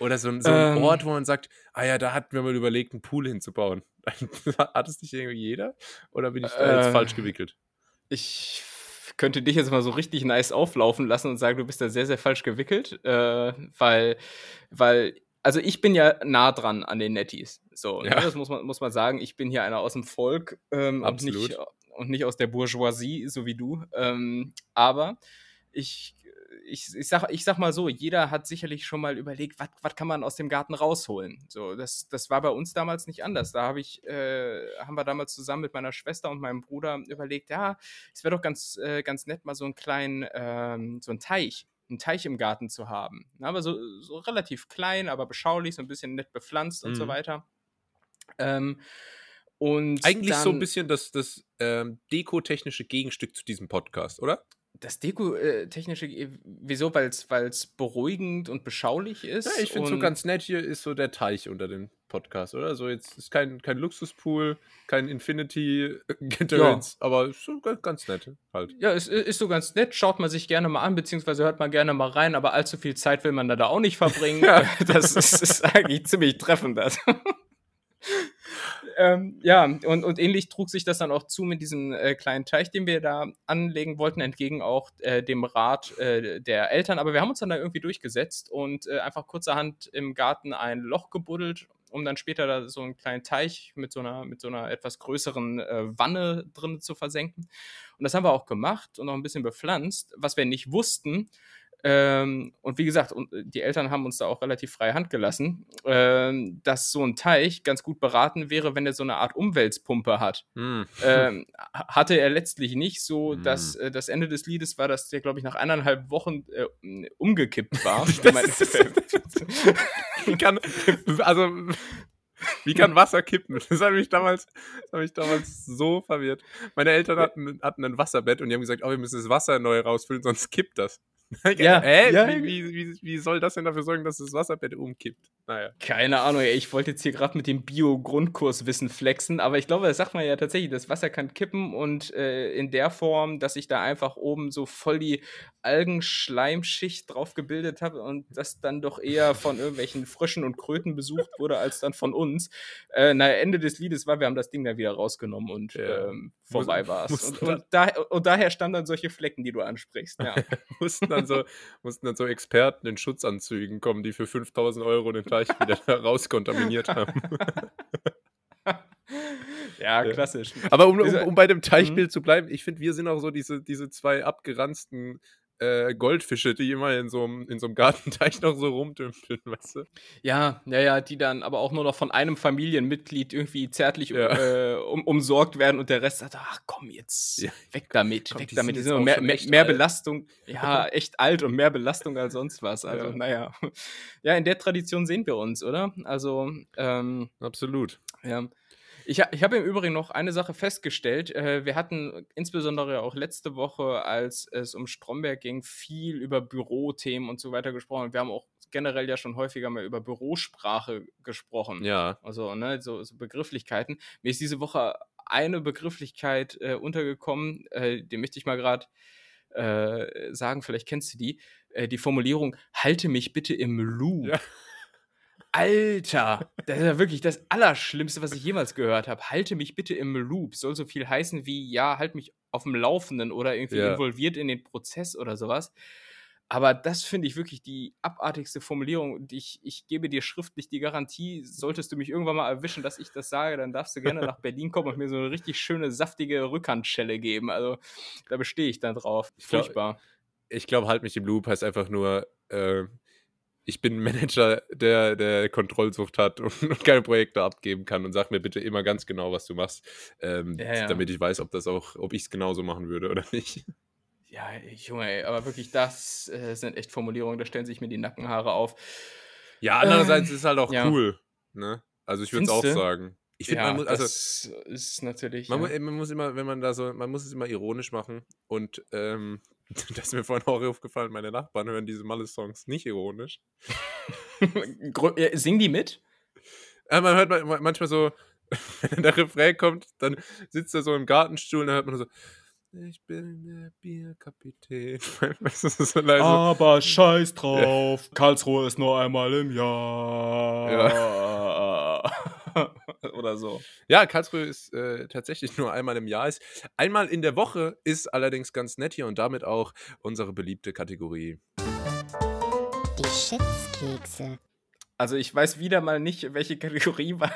Oder so ein, so ein Ähm. Ort, wo man sagt, ah ja, da hatten wir mal überlegt, einen Pool hinzubauen. hat es nicht irgendwie jeder? Oder bin ich da jetzt Äh. falsch gewickelt? Ich könnte dich jetzt mal so richtig nice auflaufen lassen und sagen, du bist da sehr, sehr falsch gewickelt, äh, weil, weil, also ich bin ja nah dran an den Netties. So, Ja. ne, das muss man, muss man sagen. Ich bin hier einer aus dem Volk ähm, und, Absolut. nicht, und nicht aus der Bourgeoisie, so wie du. Ähm, aber ich, ich, ich, sag, ich sag mal so, jeder hat sicherlich schon mal überlegt, was kann man aus dem Garten rausholen. So, das, das war bei uns damals nicht anders. Da habe ich, äh, haben wir damals zusammen mit meiner Schwester und meinem Bruder überlegt, ja, es wäre doch ganz, äh, ganz nett, mal so einen kleinen, ähm, so einen Teich, einen Teich im Garten zu haben. Na, aber so, so relativ klein, aber beschaulich, so ein bisschen nett bepflanzt und so Mhm. weiter. Ähm, und Eigentlich so ein dann- bisschen das, das ähm, dekotechnische Gegenstück zu diesem Podcast, oder? Das Deko-technische, äh, wieso? Weil es beruhigend und beschaulich ist. Ja, ich finde so und- ganz nett, hier ist so der Teich unter dem Podcast, oder? So jetzt ist kein, kein Luxuspool, kein Infinity Gedöns, aber ist so ganz, ganz nett halt. Ja, es ist so ganz nett, schaut man sich gerne mal an, beziehungsweise hört man gerne mal rein, aber allzu viel Zeit will man da, da auch nicht verbringen. Ja. Das ist, ist eigentlich ziemlich treffend. Das. ähm, ja, und, und ähnlich trug sich das dann auch zu mit diesem äh, kleinen Teich, den wir da anlegen wollten, entgegen auch äh, dem Rat äh, der Eltern. Aber wir haben uns dann da irgendwie durchgesetzt und äh, einfach kurzerhand im Garten ein Loch gebuddelt, um dann später da so einen kleinen Teich mit so einer, mit so einer etwas größeren äh, Wanne drin zu versenken. Und das haben wir auch gemacht und noch ein bisschen bepflanzt. Was wir nicht wussten, ähm, und wie gesagt, und äh, die Eltern haben uns da auch relativ freie Hand gelassen, ähm, dass so ein Teich ganz gut beraten wäre, wenn er so eine Art Umwälzpumpe hat. Hm. ähm, ha- hatte er letztlich nicht so, Hm. dass äh, das Ende des Liedes war, dass der, glaube ich, nach eineinhalb Wochen äh, umgekippt war. Wie kann, also, wie kann Wasser kippen? Das hat mich damals, das mich damals so verwirrt. Meine Eltern hatten, hatten ein Wasserbett und die haben gesagt, oh, wir müssen das Wasser neu rausfüllen, sonst kippt das. Ja, Hä? ja. Wie, wie, wie, wie soll das denn dafür sorgen, dass das Wasserbett umkippt? Naja. Keine Ahnung, ey, ich wollte jetzt hier gerade mit dem Bio-Grundkurswissen flexen, aber ich glaube, das sagt man ja tatsächlich, das Wasser kann kippen und äh, in der Form, dass ich da einfach oben so voll die Algenschleimschicht drauf gebildet habe und das dann doch eher von irgendwelchen Fröschen und Kröten besucht wurde, als dann von uns. Äh, na, Ende des Liedes war, wir haben das Ding dann wieder rausgenommen und Ja. ähm, vorbei war es. Und, und, da, und daher stammen dann solche Flecken, die du ansprichst. Ja. mussten dann so, mussten dann so Experten in Schutzanzügen kommen, die für 5000 Euro den Teich wieder rauskontaminiert haben. ja, klassisch. Aber um, um, um bei dem Teichbild zu bleiben, ich finde, wir sind auch so diese, diese zwei abgeranzten äh, Goldfische, die immer in so einem in so einem Gartenteich noch so rumdümpeln, weißt du? Ja, ja, ja, die dann aber auch nur noch von einem Familienmitglied irgendwie zärtlich Ja. äh, um, umsorgt werden und der Rest sagt, ach komm jetzt, Ja. weg damit, Komm, weg die damit. sind Die sind mehr, mehr, mehr. Belastung, ja, echt alt und mehr Belastung als sonst was. Also, Ja. naja. Ja, in der Tradition sehen wir uns, oder? Also, ähm, Absolut. ja. Ich, ich habe im Übrigen noch eine Sache festgestellt. Äh, wir hatten insbesondere auch letzte Woche, als es um Stromberg ging, viel über Bürothemen und so weiter gesprochen. Wir haben auch generell ja schon häufiger mal über Bürosprache gesprochen. Ja. Also, ne, so, so Begrifflichkeiten. Mir ist diese Woche eine Begrifflichkeit äh, untergekommen, äh, die möchte ich mal gerade äh, sagen, vielleicht kennst du die, äh, die Formulierung, halte mich bitte im Loop. Ja. Alter, das ist ja wirklich das Allerschlimmste, was ich jemals gehört habe. Halte mich bitte im Loop. Soll so viel heißen wie, ja, halt mich auf dem Laufenden oder irgendwie ja. involviert in den Prozess oder sowas. Aber das finde ich wirklich die abartigste Formulierung. Und ich, ich gebe dir schriftlich die Garantie, solltest du mich irgendwann mal erwischen, dass ich das sage, dann darfst du gerne nach Berlin kommen und mir so eine richtig schöne, saftige Rückhandschelle geben. Also da bestehe ich dann drauf. Furchtbar. Ich glaube, halt mich im Loop heißt einfach nur, äh, ich bin ein Manager, der, der Kontrollsucht hat und, und, keine Projekte abgeben kann und sag mir bitte immer ganz genau, was du machst, ähm, ja, ja. damit ich weiß, ob das auch, ob ich es genauso machen würde oder nicht. Ja, Junge, ey, aber wirklich, das äh, sind echt Formulierungen, da stellen sich mir die Nackenhaare auf. Ja, andererseits ähm, ist es halt auch ja. cool, ne? Also ich würde es auch sagen. Ich finde, man muss, also, das ist natürlich. Man, man, muss immer, wenn man da so, man muss es immer ironisch machen und ähm, das ist mir vorhin auch aufgefallen, meine Nachbarn hören diese Malle-Songs nicht ironisch. Singen die mit? Ja, man hört manchmal so, wenn der Refrain kommt, dann sitzt er so im Gartenstuhl und dann hört man so, ich bin der Bierkapitän. so Aber scheiß drauf, ja. Karlsruhe ist nur einmal im Jahr. Ja. Oder so. Ja, Karlsruhe ist äh, tatsächlich nur einmal im Jahr. Ist. Einmal in der Woche ist allerdings ganz nett hier und damit auch unsere beliebte Kategorie. Die Schätzkekse. Also ich weiß wieder mal nicht, welche Kategorie, weil,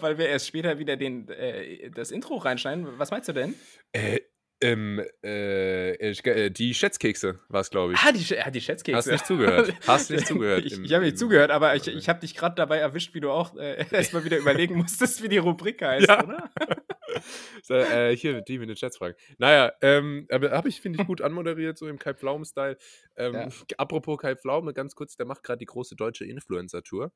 weil wir erst später wieder den, äh, das Intro reinschneiden. Was meinst du denn? Äh, ähm, äh, äh, die Schätzkekse war es, glaube ich. Ah, die, ja, die Schätzkekse. Hast nicht zugehört. Hast nicht zugehört. ich, ich habe nicht zugehört, aber ich, ich habe dich gerade dabei erwischt, wie du auch äh, erstmal wieder überlegen musstest, wie die Rubrik heißt, ja. oder? so, äh, hier, die mit den Schätzfragen. Naja, ähm, aber habe ich, finde ich, gut anmoderiert, so im Kai Pflaumen-Style. Ähm, ja. Apropos Kai Pflaume, ganz kurz, der macht gerade die große deutsche Influencer-Tour.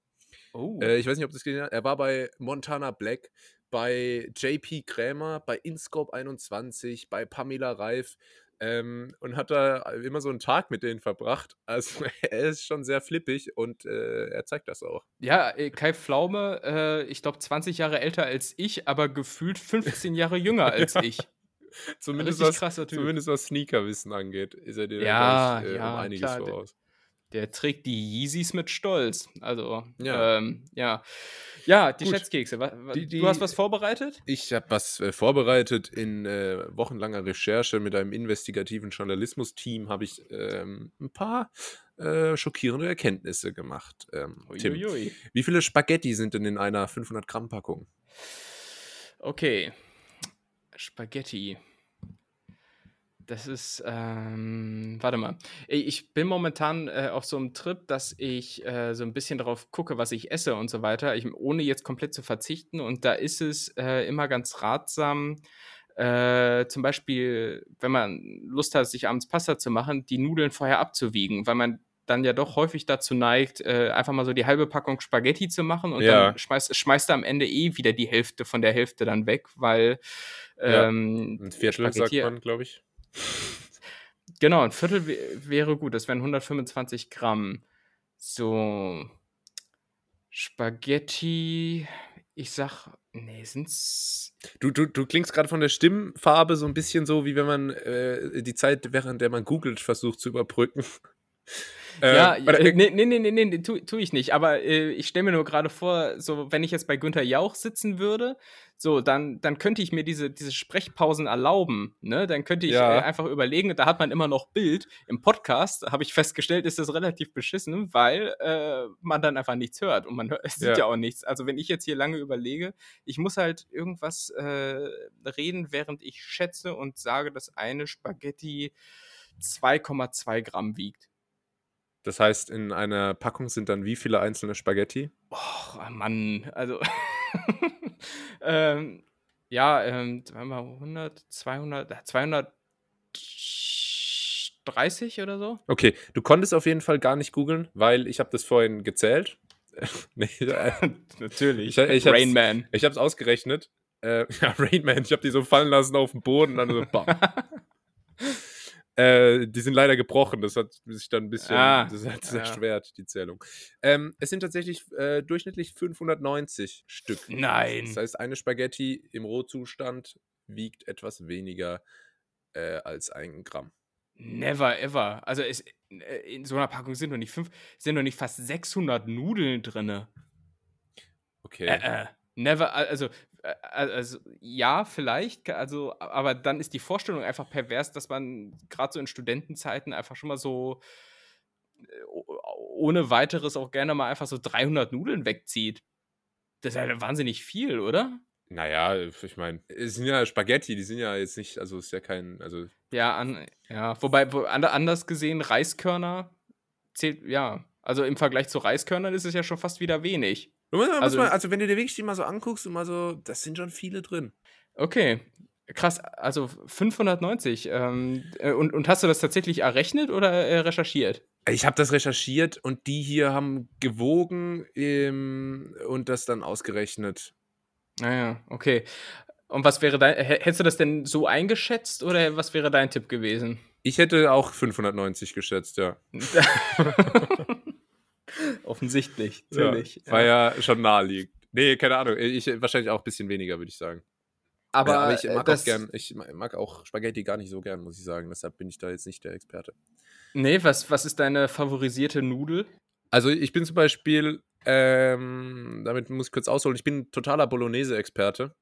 Oh. Äh, ich weiß nicht, ob das gesehen hat. Er war bei Montana Black bei JP Krämer, bei Inscope 21, bei Pamela Reif ähm, und hat da immer so einen Tag mit denen verbracht. Also er ist schon sehr flippig und äh, er zeigt das auch. Ja, äh, Kai Pflaume, äh, ich glaube 20 Jahre älter als ich, aber gefühlt 15 Jahre jünger als ich. zumindest, was, zumindest was Sneakerwissen angeht, ist er dir ja, gleich, äh, ja, um einiges klar, voraus. Der, trägt die Yeezys mit Stolz. Also, ja. Ähm, ja. Ja, die Gut. Schätzkekse. Die, die, du hast was vorbereitet? Ich habe was äh, vorbereitet. In äh, wochenlanger Recherche mit einem investigativen Journalismus-Team habe ich ähm, ein paar äh, schockierende Erkenntnisse gemacht. Ähm, Tim, wie viele Spaghetti sind denn in einer 500-Gramm-Packung? Okay. Spaghetti. Das ist, ähm, warte mal. Ich bin momentan äh, auf so einem Trip, dass ich äh, so ein bisschen darauf gucke, was ich esse und so weiter, ich, ohne jetzt komplett zu verzichten. Und da ist es äh, immer ganz ratsam, äh, zum Beispiel, wenn man Lust hat, sich abends Pasta zu machen, die Nudeln vorher abzuwiegen, weil man dann ja doch häufig dazu neigt, äh, einfach mal so die halbe Packung Spaghetti zu machen und ja. dann schmeißt, schmeißt er am Ende eh wieder die Hälfte von der Hälfte dann weg, weil ähm, ja. ein Viertel sagt man, glaube ich. Genau, ein Viertel wäre gut. Das wären 125 Gramm. So. Spaghetti. Ich sag, nee, sind's. Du, du, du klingst gerade von der Stimmfarbe so ein bisschen so, wie wenn man äh, die Zeit, während der man googelt, versucht zu überbrücken. Ja, äh, nee, nee, nee, nee, nee, tu, tu ich nicht. Aber äh, ich stelle mir nur gerade vor, so, wenn ich jetzt bei Günther Jauch sitzen würde, so, dann, dann könnte ich mir diese, diese Sprechpausen erlauben. Ne? Dann könnte ich ja. äh, einfach überlegen, da hat man immer noch Bild. Im Podcast habe ich festgestellt, ist das relativ beschissen, weil äh, man dann einfach nichts hört und man hört, sieht ja. ja. auch nichts. Also, wenn ich jetzt hier lange überlege, ich muss halt irgendwas äh, reden, während ich schätze und sage, dass eine Spaghetti 2,2 Gramm wiegt. Das heißt, in einer Packung sind dann wie viele einzelne Spaghetti? Oh, Mann, also. ähm, ja, ähm, 100, 200, 230 oder so. Okay, du konntest auf jeden Fall gar nicht googeln, weil ich habe das vorhin gezählt. nee, äh, Natürlich. Ich, ich Rain Man. Ich habe es ausgerechnet. Äh, ja, Rain Man. Ich habe die so fallen lassen auf dem Boden und dann so bam. Äh, die sind leider gebrochen. Das hat sich dann ein bisschen ah, das hat ja. erschwert, die Zählung. Ähm, es sind tatsächlich äh, durchschnittlich 590 Stück. Nein. Das heißt, eine Spaghetti im Rohzustand wiegt etwas weniger äh, als ein Gramm. Never ever. Also es, äh, in so einer Packung sind noch nicht fünf, sind noch nicht fast 600 Nudeln drin. Okay. Äh, äh, never, also, also ja, vielleicht, also, aber dann ist die Vorstellung einfach pervers, dass man gerade so in Studentenzeiten einfach schon mal so äh, ohne weiteres auch gerne mal einfach so 300 Nudeln wegzieht. Das ist ja wahnsinnig viel, oder? Naja, ich meine, es sind ja Spaghetti, die sind ja jetzt nicht, also ist ja kein, also. Ja, an, ja, wobei, wo, anders gesehen, Reiskörner zählt, ja, also im Vergleich zu Reiskörnern ist es ja schon fast wieder wenig. Also, mal, also wenn du dir wirklich die mal so anguckst und mal so, das sind schon viele drin. Okay, krass, also 590. Ähm, äh, und, und hast du das tatsächlich errechnet oder äh, recherchiert? Ich habe das recherchiert und die hier haben gewogen ähm, und das dann ausgerechnet. Naja, ah okay. Und was wäre dein, hättest du das denn so eingeschätzt oder was wäre dein Tipp gewesen? Ich hätte auch 590 geschätzt, ja. Offensichtlich, natürlich. Ja, war ja. ja schon naheliegend. Nee, keine Ahnung. Ich, wahrscheinlich auch ein bisschen weniger, würde ich sagen. Aber, ja, aber ich mag auch gern, ich mag auch Spaghetti gar nicht so gern, muss ich sagen. Deshalb bin ich da jetzt nicht der Experte. Nee, was, was ist deine favorisierte Nudel? Also ich bin zum Beispiel ähm, damit muss ich kurz ausholen. Ich bin totaler Bolognese-Experte.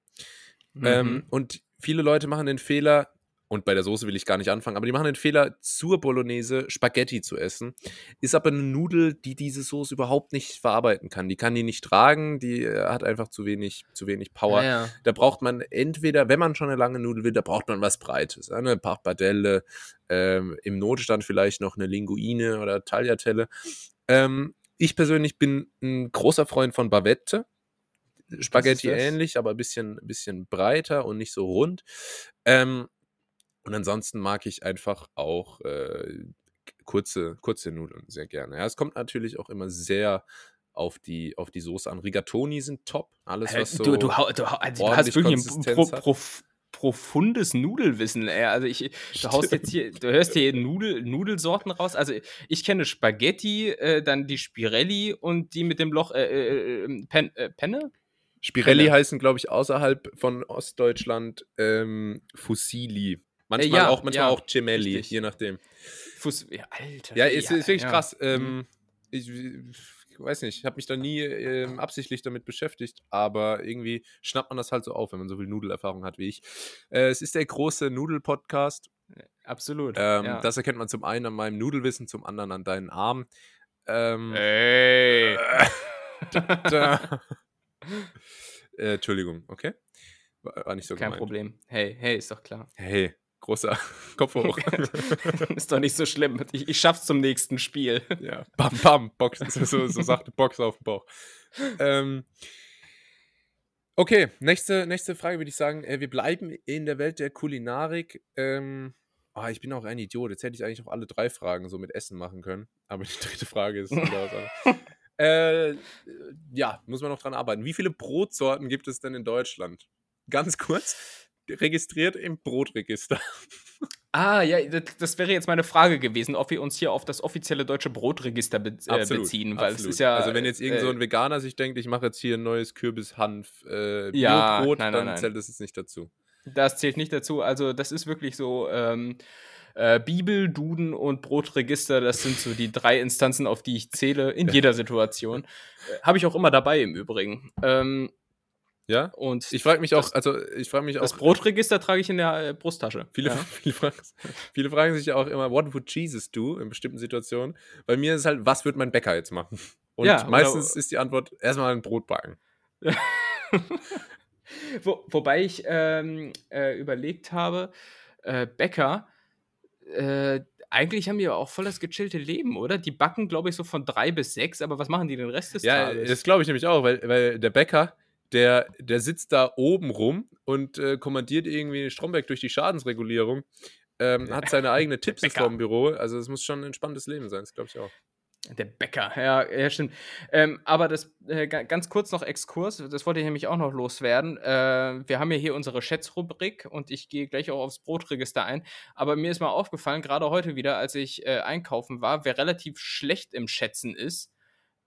Mhm. Ähm, und viele Leute machen den Fehler, und bei der Soße will ich gar nicht anfangen, aber die machen den Fehler, zur Bolognese Spaghetti zu essen. Ist aber eine Nudel, die diese Soße überhaupt nicht verarbeiten kann. Die kann die nicht tragen, die äh, hat einfach zu wenig, zu wenig Power. Ja, ja. Da braucht man entweder, wenn man schon eine lange Nudel will, da braucht man was Breites. Eine Pachbadelle, ähm, im Notstand vielleicht noch eine Linguine oder Tagliatelle. Ähm, ich persönlich bin ein großer Freund von Bavette. Spaghetti ähnlich, aber ein bisschen, bisschen breiter und nicht so rund. Ähm, und ansonsten mag ich einfach auch äh, kurze, kurze Nudeln sehr gerne. Ja, es kommt natürlich auch immer sehr auf die, auf die Soße an. Rigatoni sind top. Alles, was so. Du, du, du, du hast wirklich ein pro, pro, profundes Nudelwissen, ey. Also ich, du haust jetzt hier, du hörst hier Nudel, Nudelsorten raus. Also ich kenne Spaghetti, äh, dann die Spirelli und die mit dem Loch, äh, äh, ähm, Pen, äh, Penne? Spirelli Penne. heißen, glaube ich, außerhalb von Ostdeutschland ähm, Fusilli. Manchmal, ja, auch, manchmal ja, auch Gemelli, richtig. je nachdem. Fus ja, Alter. Ja, ist, ist wirklich krass. Ähm, mhm. ich, weiß nicht, ich habe mich da nie äh, absichtlich damit beschäftigt, aber irgendwie schnappt man das halt so auf, wenn man so viel Nudelerfahrung hat wie ich. Äh, es ist der große Nudel-Podcast. Absolut. Ähm, ja. Das erkennt man zum einen an meinem Nudelwissen, zum anderen an deinen Armen. Ähm, Ey. Äh, äh, Entschuldigung, okay? War, war nicht so Kein gemeint. Problem. Hey, hey, ist doch klar. Hey, großer Kopf hoch. ist doch nicht so schlimm. Ich, ich schaff's zum nächsten Spiel. Ja, bam, bam, Box, so, so, so sagt Box auf dem Bauch. Ähm, okay, nächste, nächste Frage würde ich sagen, äh, wir bleiben in der Welt der Kulinarik. Ähm, oh, ich bin auch ein Idiot. Jetzt hätte ich eigentlich noch alle drei Fragen so mit Essen machen können. Aber die dritte Frage ist äh, ja, muss man noch dran arbeiten. Wie viele Brotsorten gibt es denn in Deutschland? Ganz kurz registriert im Brotregister. Ah, ja, das wäre jetzt meine Frage gewesen, ob wir uns hier auf das offizielle deutsche Brotregister be äh, absolut, beziehen, weil absolut. es ist ja. Also wenn jetzt irgend so ein äh, Veganer sich denkt, ich mache jetzt hier ein neues Kürbis-Hanf äh, ja, Brot, dann nein. zählt das jetzt nicht dazu. Das zählt nicht dazu. Also das ist wirklich so. Ähm, äh, Bibel, Duden und Brotregister, das sind so die drei Instanzen, auf die ich zähle in jeder Situation. Äh, Habe ich auch immer dabei im Übrigen. Ähm, ja. Und ich frage mich auch, also ich frage mich auch. Das Brotregister trage ich in der äh, Brusttasche. Viele, ja. viele, fragen, viele fragen sich ja auch immer, what would Jesus do in bestimmten Situationen? Bei mir ist es halt, was wird mein Bäcker jetzt machen? Und ja, meistens ist die Antwort erstmal ein Brot backen. Wo, wobei ich ähm, äh, überlegt habe, äh, Bäcker, äh, eigentlich haben die ja auch voll das gechillte Leben, oder? Die backen, glaube ich, so von drei bis sechs, aber was machen die den Rest des ja, Tages? Ja, das glaube ich nämlich auch, weil, weil der Bäcker, der, der sitzt da oben rum und äh, kommandiert irgendwie Stromberg durch die Schadensregulierung. Ähm, hat seine eigene Tipps vom Büro. Also es muss schon ein entspanntes Leben sein, das glaube ich auch. Der Bäcker, ja, ja stimmt. Ähm, aber das äh, ganz kurz noch Exkurs, das wollte ich nämlich auch noch loswerden. Äh, wir haben ja hier unsere Schätzrubrik und ich gehe gleich auch aufs Brotregister ein. Aber mir ist mal aufgefallen, gerade heute wieder, als ich äh, einkaufen war, wer relativ schlecht im Schätzen ist,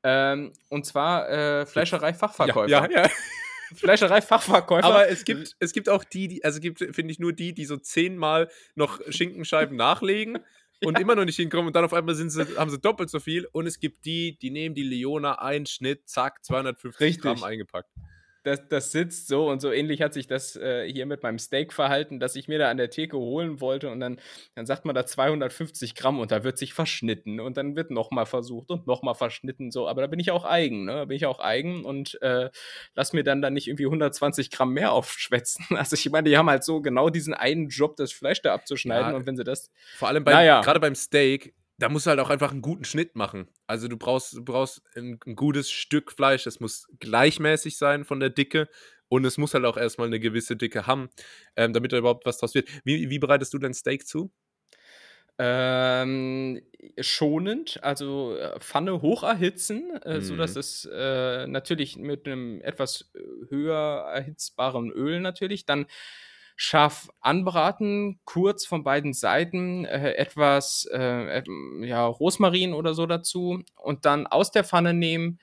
ähm, und zwar äh, Fleischerei-Fachverkäufer. Ja, ja, ja. Fleischerei-Fachverkäufer. Aber es gibt, es gibt auch die, die also gibt, finde ich, nur die, die so zehnmal noch Schinkenscheiben nachlegen und immer noch nicht hinkommen und dann auf einmal sind sie, haben sie doppelt so viel und es gibt die, die nehmen die Leona einen Schnitt, zack, 250 Richtig. Gramm eingepackt. Das, das sitzt so und so ähnlich hat sich das äh, hier mit meinem Steak verhalten, dass ich mir da an der Theke holen wollte und dann, dann sagt man da 250 Gramm und da wird sich verschnitten und dann wird nochmal versucht und nochmal verschnitten, so, aber da bin ich auch eigen, ne? Da bin ich auch eigen und äh, lass mir dann da nicht irgendwie 120 Gramm mehr aufschwätzen. Also ich meine, die haben halt so genau diesen einen Job, das Fleisch da abzuschneiden Ja, und wenn sie das. Vor allem beim, Naja. gerade beim Steak, da musst du halt auch einfach einen guten Schnitt machen. Also du brauchst, du brauchst ein, ein gutes Stück Fleisch. Es muss gleichmäßig sein von der Dicke und es muss halt auch erstmal eine gewisse Dicke haben, ähm, damit da überhaupt was draus wird. Wie, wie bereitest du dein Steak zu? Ähm, schonend, also äh, Pfanne hoch erhitzen, äh, sodass Mhm. es äh, natürlich mit einem etwas äh, höher erhitzbaren Öl natürlich, dann scharf anbraten, kurz von beiden Seiten, äh, etwas äh, ja, Rosmarin oder so dazu und dann aus der Pfanne nehmen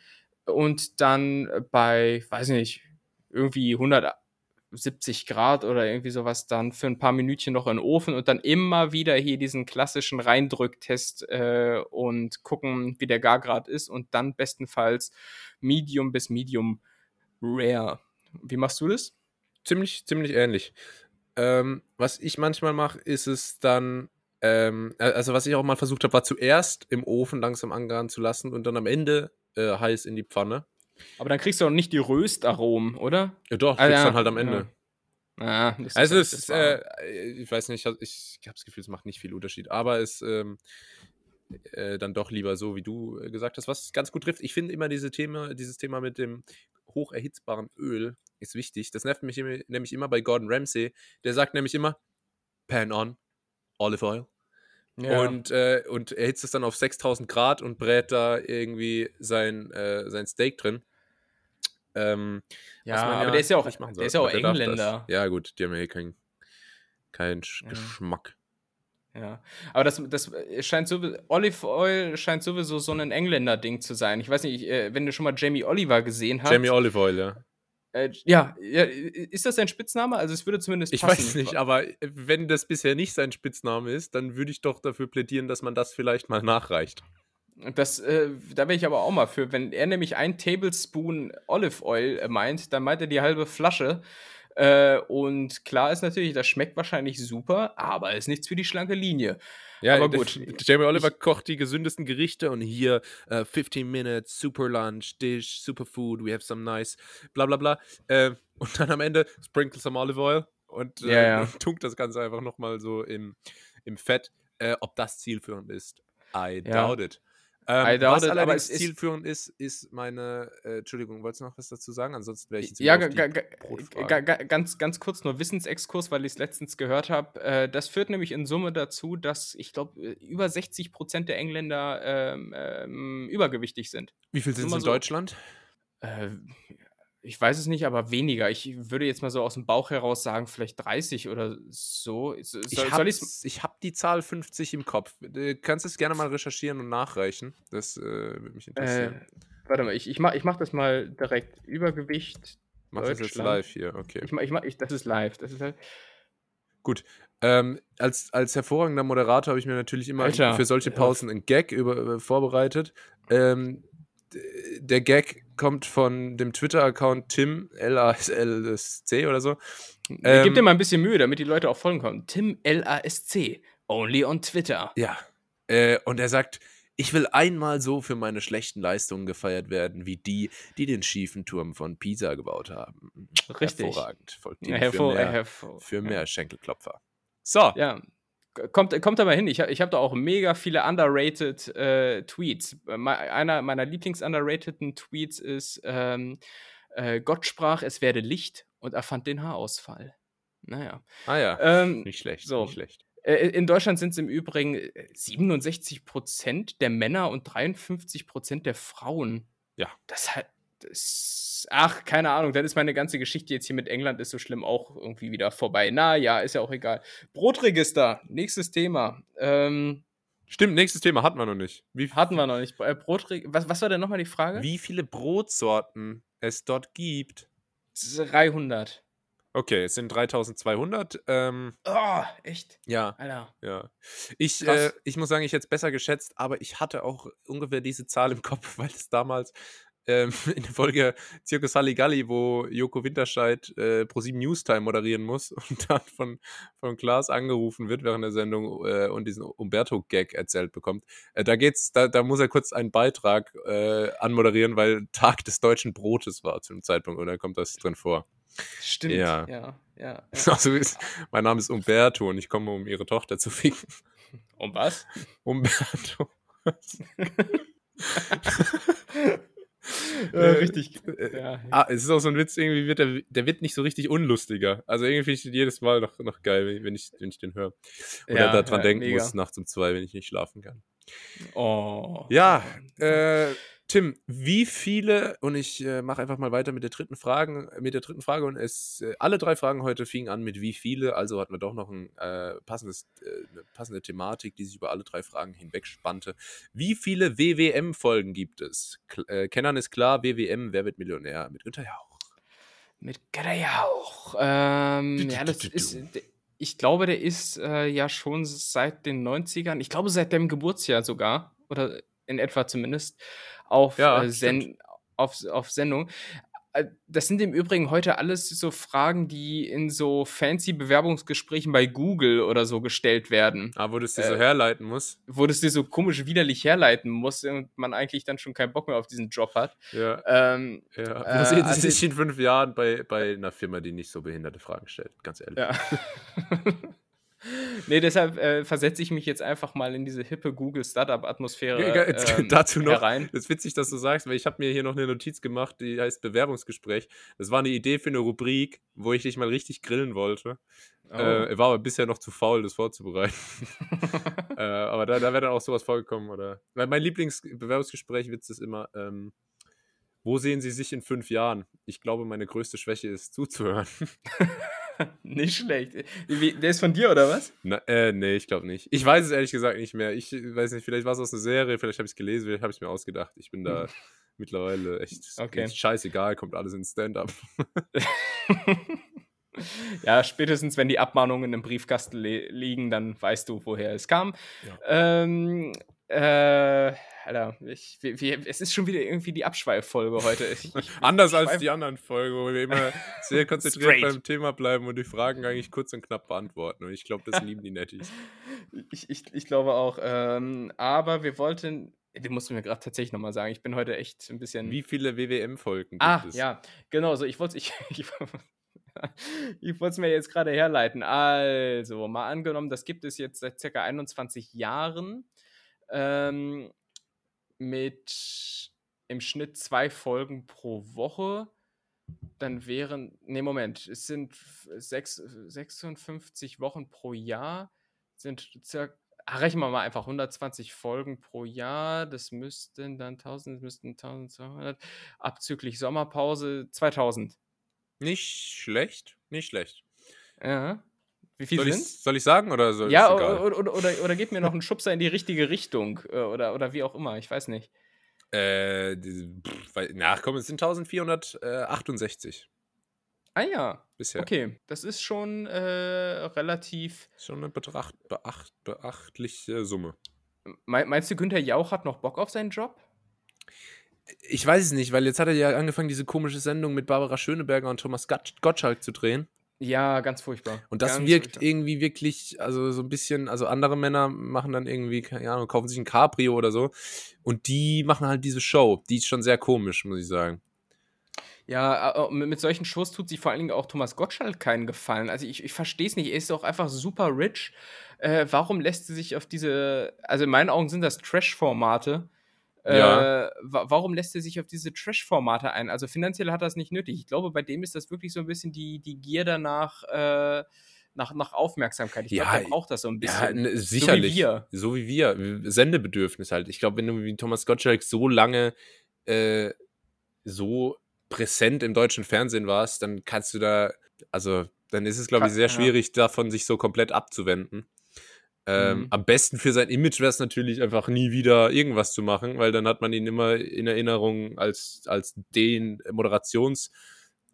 und dann bei, weiß nicht, irgendwie 170 Grad oder irgendwie sowas dann für ein paar Minütchen noch in den Ofen und dann immer wieder hier diesen klassischen Reindrücktest äh, und gucken, wie der Gargrad ist und dann bestenfalls Medium bis Medium Rare. Wie machst du das? Ziemlich, ziemlich ähnlich. Ähm, was ich manchmal mache, ist es dann, ähm, äh, also was ich auch mal versucht habe, war zuerst im Ofen langsam angaren zu lassen und dann am Ende äh, heiß in die Pfanne. Aber dann kriegst du auch nicht die Röstaromen, oder? Ja doch, Ah, kriegst ja, dann halt am Ende. Ja. Ah, Also es ist, äh, ich weiß nicht, ich, ich habe das Gefühl, es macht nicht viel Unterschied, aber es ähm, äh, dann doch lieber so, wie du äh, gesagt hast, was ganz gut trifft. Ich finde immer diese Thema, dieses Thema mit dem hoch erhitzbaren Öl ist wichtig. Das nervt mich nämlich immer bei Gordon Ramsay. Der sagt nämlich immer Pan on, Olive Oil. Ja. Und, äh, und erhitzt es dann auf 6000 Grad und brät da irgendwie sein, äh, sein Steak drin. Ähm, Ja, man aber der ist ja auch, nicht machen der ist ja auch. Engländer. Ja, gut, die haben ja eh keinen kein Ja. Geschmack. Ja, aber das, das scheint so, Olive Oil scheint sowieso so ein Engländer-Ding zu sein. Ich weiß nicht, äh, wenn du schon mal Jamie Oliver gesehen hast. Jamie Olive Oil, ja. Äh, ja, ja, ist das sein Spitzname? Also es würde zumindest Ich passen. weiß nicht, aber wenn das bisher nicht sein Spitzname ist, dann würde ich doch dafür plädieren, dass man das vielleicht mal nachreicht. Das, äh, da wäre ich aber auch mal für. Wenn er nämlich ein Tablespoon Olive Oil äh, meint, dann meint er die halbe Flasche. Äh, und klar ist natürlich, das schmeckt wahrscheinlich super, aber ist nichts für die schlanke Linie. Ja, Aber gut, Jamie Oliver kocht die gesündesten Gerichte und hier äh, 15 Minutes, super Lunch, Dish, super Food, we have some nice, bla bla bla. Äh, und dann am Ende sprinkle some Olive Oil und, äh, Ja, ja. und tunkt das Ganze einfach nochmal so im, im Fett. Äh, ob das zielführend ist, I Ja. doubt it. Ähm, was it, aber allerdings ist- zielführend ist, ist meine, äh, Entschuldigung, wolltest du noch was dazu sagen? Ansonsten wäre ich jetzt Ja, ga, ga, die ga, ganz, ganz kurz nur Wissensexkurs, weil ich es letztens gehört habe. Äh, das führt nämlich in Summe dazu, dass ich glaube, über 60 Prozent der Engländer ähm, ähm, übergewichtig sind. Wie viel sind es in so- Deutschland? Äh, ich weiß es nicht, aber weniger. Ich würde jetzt mal so aus dem Bauch heraus sagen, vielleicht 30 oder so. So- Ich Soll, habe soll hab die Zahl 50 im Kopf. Du kannst es gerne mal recherchieren und nachreichen. Das äh, würde mich äh, interessieren. warte mal, ich, ich mache ich mach das mal direkt. Übergewicht. Mach das jetzt live hier, okay. Ich ich ich, das ist live. Das ist halt, Gut. Ähm, als, als hervorragender Moderator habe ich mir natürlich immer Alter, für solche. Pausen einen Gag über, über, vorbereitet. Ähm, der Gag kommt von dem Twitter-Account Tim, L-A-S-L-S-C oder so. Ähm, gib dir mal ein bisschen Mühe, damit die Leute auch folgen können. Tim L-A-S-C. Only on Twitter. Ja. Äh, und er sagt, ich will einmal so für meine schlechten Leistungen gefeiert werden, wie die, die den schiefen Turm von Pisa gebaut haben. Richtig. Hervorragend. Folgt Ja, ihm hervor, für, mehr, hervor, für ja. mehr Schenkelklopfer. So. Ja. Kommt, kommt aber hin. Ich habe ich hab da auch mega viele underrated äh, Tweets. Einer meiner lieblings-underrateden Tweets ist: ähm, äh, Gott sprach, es werde Licht und erfand den Haarausfall. Naja. Ah ja. Ähm, nicht schlecht, so. nicht schlecht. Äh, In Deutschland sind es im Übrigen äh, 67% der Männer und 53% der Frauen. Ja. Das hat. Das, ach, keine Ahnung, dann ist meine ganze Geschichte jetzt hier mit England ist so schlimm auch irgendwie wieder vorbei. Na ja, ist ja auch egal. Brotregister, nächstes Thema. Ähm, Stimmt, nächstes Thema hatten wir noch nicht. Wie, hatten wir noch nicht. Äh, Brotre was, was war denn nochmal die Frage? wie viele Brotsorten es dort gibt? 300. Okay, es sind 3200. Ähm, Oh, echt? ja, Alter. ja. Ich, äh, ich muss sagen, ich hätte es besser geschätzt, aber ich hatte auch ungefähr diese Zahl im Kopf, weil es damals ähm, in der Folge Zirkus Halligalli, wo Joko Winterscheid äh, ProSieben Newstime moderieren muss und dann von, von Klaas angerufen wird während der Sendung äh, und diesen Umberto-Gag erzählt bekommt. Äh, da geht's, da, da muss er kurz einen Beitrag äh, anmoderieren, weil Tag des deutschen Brotes war zu dem Zeitpunkt und da kommt das drin vor. Stimmt. Ja. Ja, ja. ja. Also mein Name ist Umberto und ich komme, um ihre Tochter zu ficken. Und was? Umberto. Ja, richtig. Äh, Ja. Ah, es ist auch so ein Witz, irgendwie wird der, der wird nicht so richtig unlustiger. Also irgendwie finde ich den jedes Mal noch, noch geil, wenn ich- wenn ich, den höre. Oder Ja, daran denken mega. muss, nachts um zwei, wenn ich nicht schlafen kann. Oh. Ja, äh, Tim, wie viele, und ich äh, mache einfach mal weiter mit der dritten Frage, mit der dritten Frage und es, äh, alle drei Fragen heute fingen an mit wie viele, also hatten wir doch noch ein äh, passendes, äh, eine passende Thematik, die sich über alle drei Fragen hinweg spannte. Wie viele WWM-Folgen gibt es? K äh, Kennern ist klar, WWM, wer wird Millionär? Mit Günther Jauch. Mit Jauch. Ähm, Du, du, ja, das du, ist. Ich glaube, der ist äh, ja schon seit den 90ern, ich glaube seit dem Geburtsjahr sogar, oder in etwa zumindest, auf, Ja, äh, Sen auf, auf Sendung. Äh, Das sind im Übrigen heute alles so Fragen, die in so fancy Bewerbungsgesprächen bei Google oder so gestellt werden, Ah, wo du es dir so Äh, herleiten musst. wo das dir so komisch widerlich herleiten muss und man eigentlich dann schon keinen Bock mehr auf diesen Job hat. Ja, Ähm, ja. äh, also- in fünf Jahren bei, bei einer Firma, die nicht so behinderte Fragen stellt? Ganz ehrlich. Ja. nee, deshalb äh, versetze ich mich jetzt einfach mal in diese hippe Google-Startup-Atmosphäre Ja, ja, ähm, dazu noch, herein. das ist witzig, dass du sagst, weil ich habe mir hier noch eine Notiz gemacht, die heißt Bewerbungsgespräch. Das war eine Idee für eine Rubrik, wo ich dich mal richtig grillen wollte. Oh. Äh, war aber bisher noch zu faul, das vorzubereiten. äh, aber da, da wäre dann auch sowas vorgekommen. Oder? Weil mein Lieblingsbewerbungsgespräch-Witz ist immer, ähm, wo sehen Sie sich in fünf Jahren? Ich glaube, meine größte Schwäche ist zuzuhören. Nicht schlecht. Der ist von dir, oder was? Na, äh, nee, ich glaube nicht. Ich weiß es ehrlich gesagt nicht mehr. Ich weiß nicht, vielleicht war es aus einer Serie, vielleicht habe ich es gelesen, vielleicht habe ich es mir ausgedacht. Ich bin da mittlerweile echt, Okay. echt scheißegal, kommt alles in Stand-up. ja, spätestens wenn die Abmahnungen im Briefkasten li- liegen, dann weißt du, woher es kam. Ja. Ähm, äh, Alter, ich, wir, wir, es ist schon wieder irgendwie die Abschweiffolge heute. Ich, ich, Anders als die anderen Folgen, wo wir immer sehr konzentriert Straight. beim Thema bleiben und die Fragen eigentlich kurz und knapp beantworten. Und ich glaube, das lieben die Netties. Ich, ich, ich glaube auch. Ähm, aber wir wollten, du musst mir gerade tatsächlich nochmal sagen, ich bin heute echt ein bisschen. Wie viele WWM-Folgen gibt ah, es? ja, genau, so ich wollte ich, ich, ich wollte es mir jetzt gerade herleiten. Also, mal angenommen, das gibt es jetzt seit circa 21 Jahren. Ähm, mit im Schnitt zwei Folgen pro Woche. Dann wären, nee, Moment, es sind f- sechs, 56 Wochen pro Jahr, sind circa, ach, rechnen wir mal einfach 120 Folgen pro Jahr, das müssten dann 1000, das müssten 1200, abzüglich Sommerpause 2000. Nicht schlecht, nicht schlecht. Ja. Wie viel Soll sind ich, soll ich sagen oder soll Ja, oder, oder, oder, oder gib mir noch einen Schubser in die richtige Richtung äh, oder, oder wie auch immer, ich weiß nicht. Äh, diese, pff, weil, na, komm, es sind 1468 Ah ja, bisher. okay, das ist schon äh, relativ. Schon eine betracht, beacht, beachtliche Summe. Me- Meinst du, Günther Jauch hat noch Bock auf seinen Job? Ich weiß es nicht, weil jetzt hat er ja angefangen, diese komische Sendung mit Barbara Schöneberger und Thomas Gottschalk zu drehen. Ja, ganz furchtbar. Und das ganz wirkt furchtbar. irgendwie wirklich, also so ein bisschen, also andere Männer machen dann irgendwie, keine Ahnung, kaufen sich ein Cabrio oder so. Und die machen halt diese Show. Die ist schon sehr komisch, muss ich sagen. Ja, mit, solchen Shows tut sich vor allen Dingen auch Thomas Gottschalk keinen Gefallen. Also ich, ich verstehe es nicht. Er ist doch einfach super rich. Äh, warum lässt er sich auf diese, also in meinen Augen sind das Trash-Formate. Äh, Ja. wa warum lässt er sich auf diese Trash-Formate ein? Also finanziell hat er es nicht nötig. Ich glaube, bei dem ist das wirklich so ein bisschen die, die Gier danach, äh, nach, nach Aufmerksamkeit. Ich glaube, Ja, der braucht das so ein Ja, bisschen. ne, sicherlich. wir. So wie wir. Sendebedürfnis halt. Ich glaube, wenn du wie Thomas Gottschalk so lange äh, so präsent im deutschen Fernsehen warst, dann kannst du da, also dann ist es, glaube ich, sehr ja. schwierig, davon sich so komplett abzuwenden. Ähm, Mhm. Am besten für sein Image wäre es natürlich einfach nie wieder irgendwas zu machen, weil dann hat man ihn immer in Erinnerung als, als den Moderations-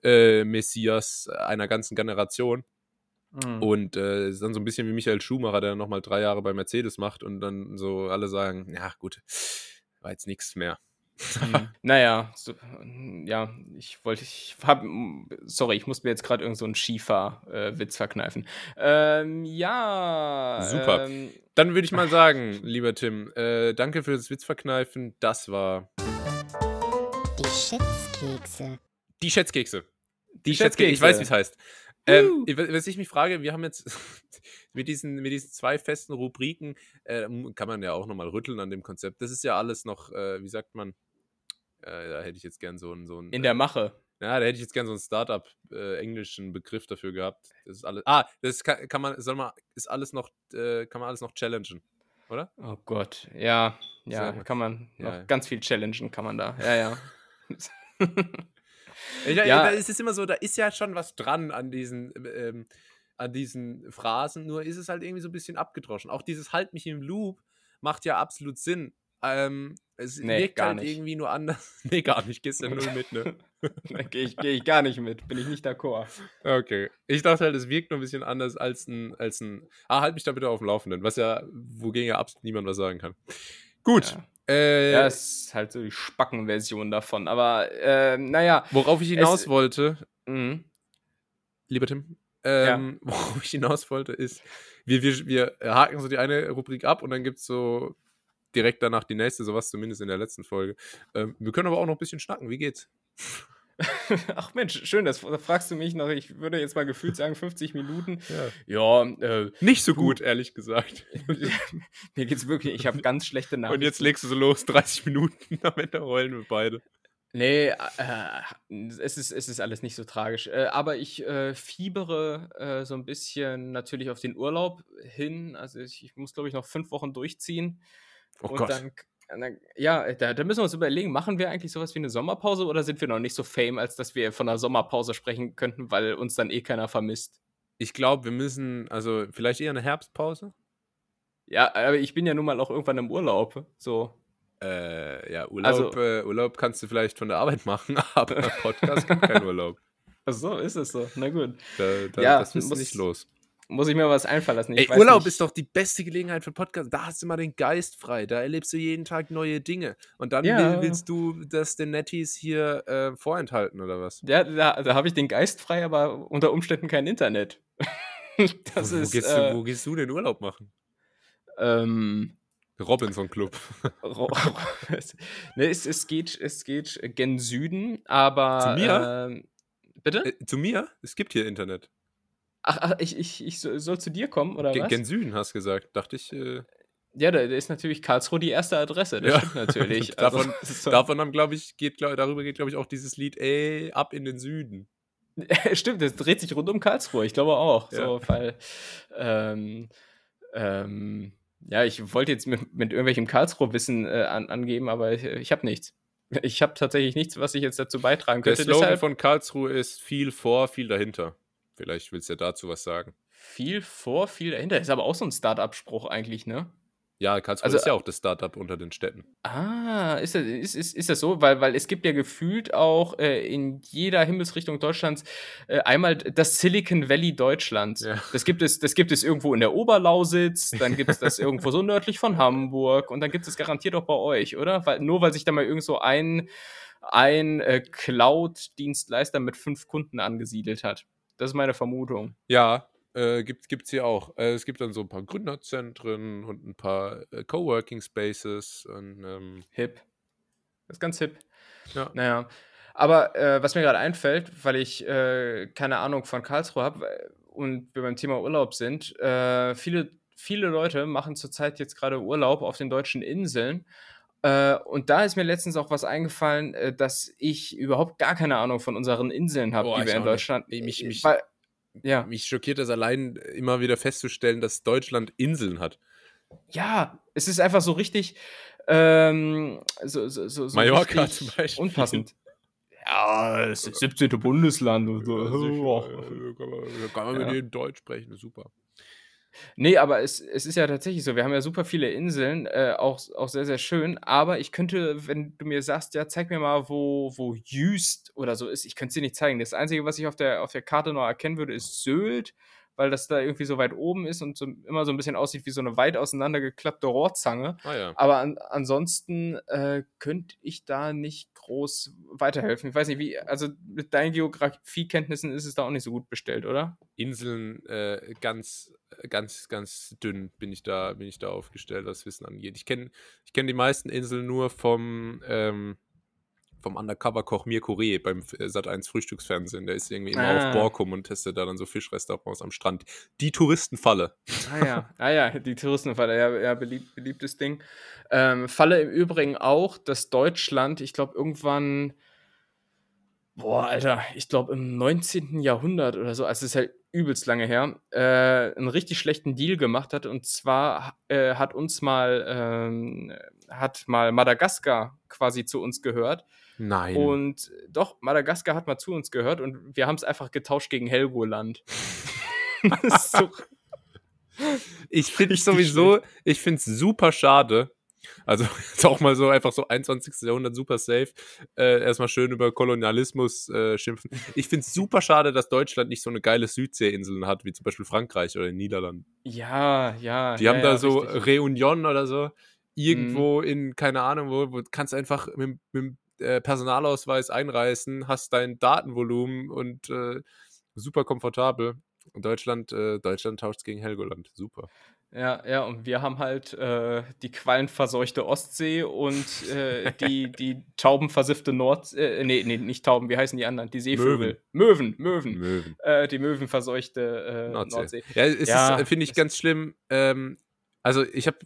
äh, einer ganzen Generation. Mhm. Und äh, ist dann so ein bisschen wie Michael Schumacher, der nochmal drei Jahre bei Mercedes macht und dann so alle sagen, ja gut, war jetzt nichts mehr. Mhm. naja, so, ja, ich wollte, ich hab, sorry, ich muss mir jetzt gerade irgend so einen Skifahr-Witz verkneifen. Ähm, ja. Super. Ähm, Dann würde ich mal sagen, lieber Tim, äh, danke für das Witzverkneifen. Das war Die Schätzkekse. die Schätzkekse. Die Ich weiß, wie es heißt. Ähm, was ich mich frage, wir haben jetzt mit diesen, mit diesen zwei festen Rubriken, äh, kann man ja auch nochmal rütteln an dem Konzept. Das ist ja alles noch, äh, wie sagt man, äh, da hätte ich jetzt gern so einen, so einen in der Mache. Ja, da hätte ich jetzt gerne so einen Startup-englischen Begriff dafür gehabt. Das ist alles. Ah, das kann, kann man, soll man, ist alles noch, äh, kann man alles noch challengen, oder? Oh Gott, ja, ja, kann man noch ja. ganz viel challengen, kann man da. Ja, ja. Ja, Ja. da ist es immer so, da ist ja schon was dran an diesen, ähm, an diesen Phrasen, nur ist es halt irgendwie so ein bisschen abgedroschen. Auch dieses Halt mich im Loop macht ja absolut Sinn. Ähm, es Nee, wirkt gar halt nicht. irgendwie nur anders. nee, gar nicht, gehst ja null mit, ne? gehe ich, geh ich gar nicht mit, bin ich nicht d'accord. Okay. Ich dachte halt, es wirkt nur ein bisschen anders als ein, als ein. Ah, halt mich da bitte auf dem Laufenden, was ja, wogegen ja absolut niemand was sagen kann. Gut. Ja. Äh, Ja, ist halt so die Spackenversion davon. Aber äh, naja, worauf ich hinaus Es- wollte, mhm. lieber Tim, ähm, worauf ich hinaus wollte, ist, wir, wir, wir haken so die eine Rubrik ab und dann gibt es so direkt danach die nächste, sowas zumindest in der letzten Folge. Ähm, wir können aber auch noch ein bisschen schnacken. Wie geht's? Ach Mensch, schön, das da fragst du mich noch. Ich würde jetzt mal gefühlt sagen 50 Minuten. Ja. Ja, äh, Nicht so gut, ehrlich gesagt. mir geht's wirklich, ich habe ganz schlechte Nachrichten. Und jetzt legst du so los, 30 Minuten, am Ende heulen wir beide. Nee, äh, es, ist, es ist alles nicht so tragisch. Äh, aber ich äh, fiebere äh, so ein bisschen natürlich auf den Urlaub hin. Also ich, ich muss, glaube ich, noch fünf Wochen durchziehen. Oh und Gott. dann, dann ja, da, da müssen wir uns überlegen, machen wir eigentlich sowas wie eine Sommerpause oder sind wir noch nicht so fame, als dass wir von einer Sommerpause sprechen könnten, weil uns dann eh keiner vermisst? Ich glaube, wir müssen, also vielleicht eher eine Herbstpause. Ja, aber ich bin ja nun mal auch irgendwann im Urlaub. So. Äh, ja, Urlaub, Also- äh, Urlaub kannst du vielleicht von der Arbeit machen, aber Podcast gibt keinen Urlaub. Ach so, ist es so. Na gut. Da, da, Ja, das ist nicht los. Muss ich mir was einfallen lassen. Ey, Urlaub nicht. ist doch die beste Gelegenheit für Podcast. Da hast du mal den Geist frei. Da erlebst du jeden Tag neue Dinge. Und dann Ja. will, willst du das den Netties hier äh, vorenthalten oder was? Ja, da, da habe ich den Geist frei, aber unter Umständen kein Internet. das wo, wo, ist. gehst äh, du, wo gehst du den Urlaub machen? ähm, Robinson Club. Ne, es, es, geht, es geht gen Süden, aber. Zu mir? Ähm, bitte? Äh, zu mir? Es gibt hier Internet. Ach, ach ich, ich, ich so- soll zu dir kommen, oder Ge- was? Gen Süden hast du gesagt. Dachte ich. Äh, ja, da, ist natürlich Karlsruhe die erste Adresse. Das Ja. stimmt natürlich. Davon- ist so- davon haben, glaube ich, geht, glaub, darüber geht, glaube ich, auch dieses Lied Ey, ab in den Süden. Stimmt, das dreht sich rund um Karlsruhe, ich glaube auch. Ja. So, weil, ähm, ähm, ja, ich wollte jetzt mit, mit irgendwelchem Karlsruhe-Wissen äh, an, angeben, aber ich, ich habe nichts. Ich habe tatsächlich nichts, was ich jetzt dazu beitragen Der könnte. Slogan Deshalb von Karlsruhe ist viel vor, viel dahinter. Vielleicht willst du ja dazu was sagen. viel vor, viel dahinter. Ist aber auch so ein Start-up-Spruch eigentlich, ne? Ja, Karlsruhe Also, ist ja auch das Startup unter den Städten. Ah, ist das, ist, ist, ist das so? Weil, weil es gibt ja gefühlt auch äh, in jeder Himmelsrichtung Deutschlands äh, einmal das Silicon Valley Deutschlands. Ja. Das, gibt es, das gibt es irgendwo in der Oberlausitz, dann gibt es das irgendwo so nördlich von Hamburg und dann gibt es garantiert auch bei euch, oder? Weil, nur weil sich da mal irgend so ein, ein äh, Cloud-Dienstleister mit fünf Kunden angesiedelt hat. Das ist meine Vermutung. Ja, äh, gibt es hier auch. Äh, es gibt dann so ein paar Gründerzentren und ein paar äh, Coworking Spaces. Und, ähm, Hip. Das ist ganz hip. Ja. Naja. Aber äh, was mir gerade einfällt, weil ich äh, keine Ahnung von Karlsruhe habe und wir beim Thema Urlaub sind, äh, viele, viele Leute machen zurzeit jetzt gerade Urlaub auf den deutschen Inseln. Äh, und da ist mir letztens auch was eingefallen, äh, dass ich überhaupt gar keine Ahnung von unseren Inseln habe, die wir in auch nicht. Deutschland. Ey, mich- mich- weil, ja. mich schockiert das allein immer wieder festzustellen, dass Deutschland Inseln hat. Ja, es ist einfach so richtig ähm, so, so, so, so Mallorca richtig zum Beispiel. unpassend. Ja, ist 17. Bundesland und Ja, so. sicher, äh, kann man, kann man mit Ja. jedem Deutsch sprechen, super. Nee, aber es es ist ja tatsächlich so. Wir haben ja super viele Inseln, äh, auch auch sehr, sehr schön. Aber ich könnte, wenn du mir sagst: „Ja, zeig mir mal, wo wo Jüst oder so ist“, ich könnte es dir nicht zeigen. Das Einzige, was ich auf der auf der Karte noch erkennen würde, ist Sylt, weil das da irgendwie so weit oben ist und so immer so ein bisschen aussieht wie so eine weit auseinandergeklappte Rohrzange. Ah ja. Aber an ansonsten, äh, könnte ich da nicht groß weiterhelfen. Ich weiß nicht, wie also, mit deinen Geografiekenntnissen ist es da auch nicht so gut bestellt, oder? Inseln äh, ganz, ganz, ganz dünn bin ich da, bin ich da aufgestellt, was Wissen angeht. Ich kenne ich kenn die meisten Inseln nur vom, ähm, vom Undercover-Koch Mirko Reh beim äh, Sat1 Frühstücksfernsehen. Der ist irgendwie immer Ah. auf Borkum und testet da dann so Fischrestaurants am Strand. Die Touristenfalle. Ah ja, ah ja, die Touristenfalle, ja, ja beliebt, beliebtes Ding. Ähm, Falle im Übrigen auch, dass Deutschland, ich glaube, irgendwann, boah, Alter, ich glaube im 19. Jahrhundert oder so, also es ist halt übelst lange her, äh, einen richtig schlechten Deal gemacht hat. Und zwar äh, hat uns mal, ähm, hat mal Madagaskar quasi zu uns gehört. Nein. Und doch, Madagaskar hat mal zu uns gehört und wir haben es einfach getauscht gegen Helgoland. so, ich finde es sowieso, ich finde es super schade. Also ist auch mal so einfach so 21. Jahrhundert super safe. Äh, erstmal schön über Kolonialismus äh, schimpfen. Ich finde es super schade, dass Deutschland nicht so eine geile Südseeinseln hat, wie zum Beispiel Frankreich oder die Niederlande. ja, ja. Die ja, haben da ja, so richtig. Mhm. Reunion oder so. Irgendwo in, keine Ahnung, wo, wo kannst einfach mit, mit dem äh, Personalausweis einreisen, hast dein Datenvolumen und äh, super komfortabel. Und Deutschland, äh, Deutschland tauscht gegen Helgoland. Super. Ja, ja, und wir haben halt äh, die quallenverseuchte Ostsee und äh, die, die taubenversiffte Nord... Äh, nee, nee, nicht Tauben, wie heißen die anderen? Die Seevögel. Möwen, Möwen. Möwen. Äh, die möwenverseuchte äh, Nordsee. Nordsee. Ja, es Ja, ist, finde ich, ganz schlimm. Ähm, also ich habe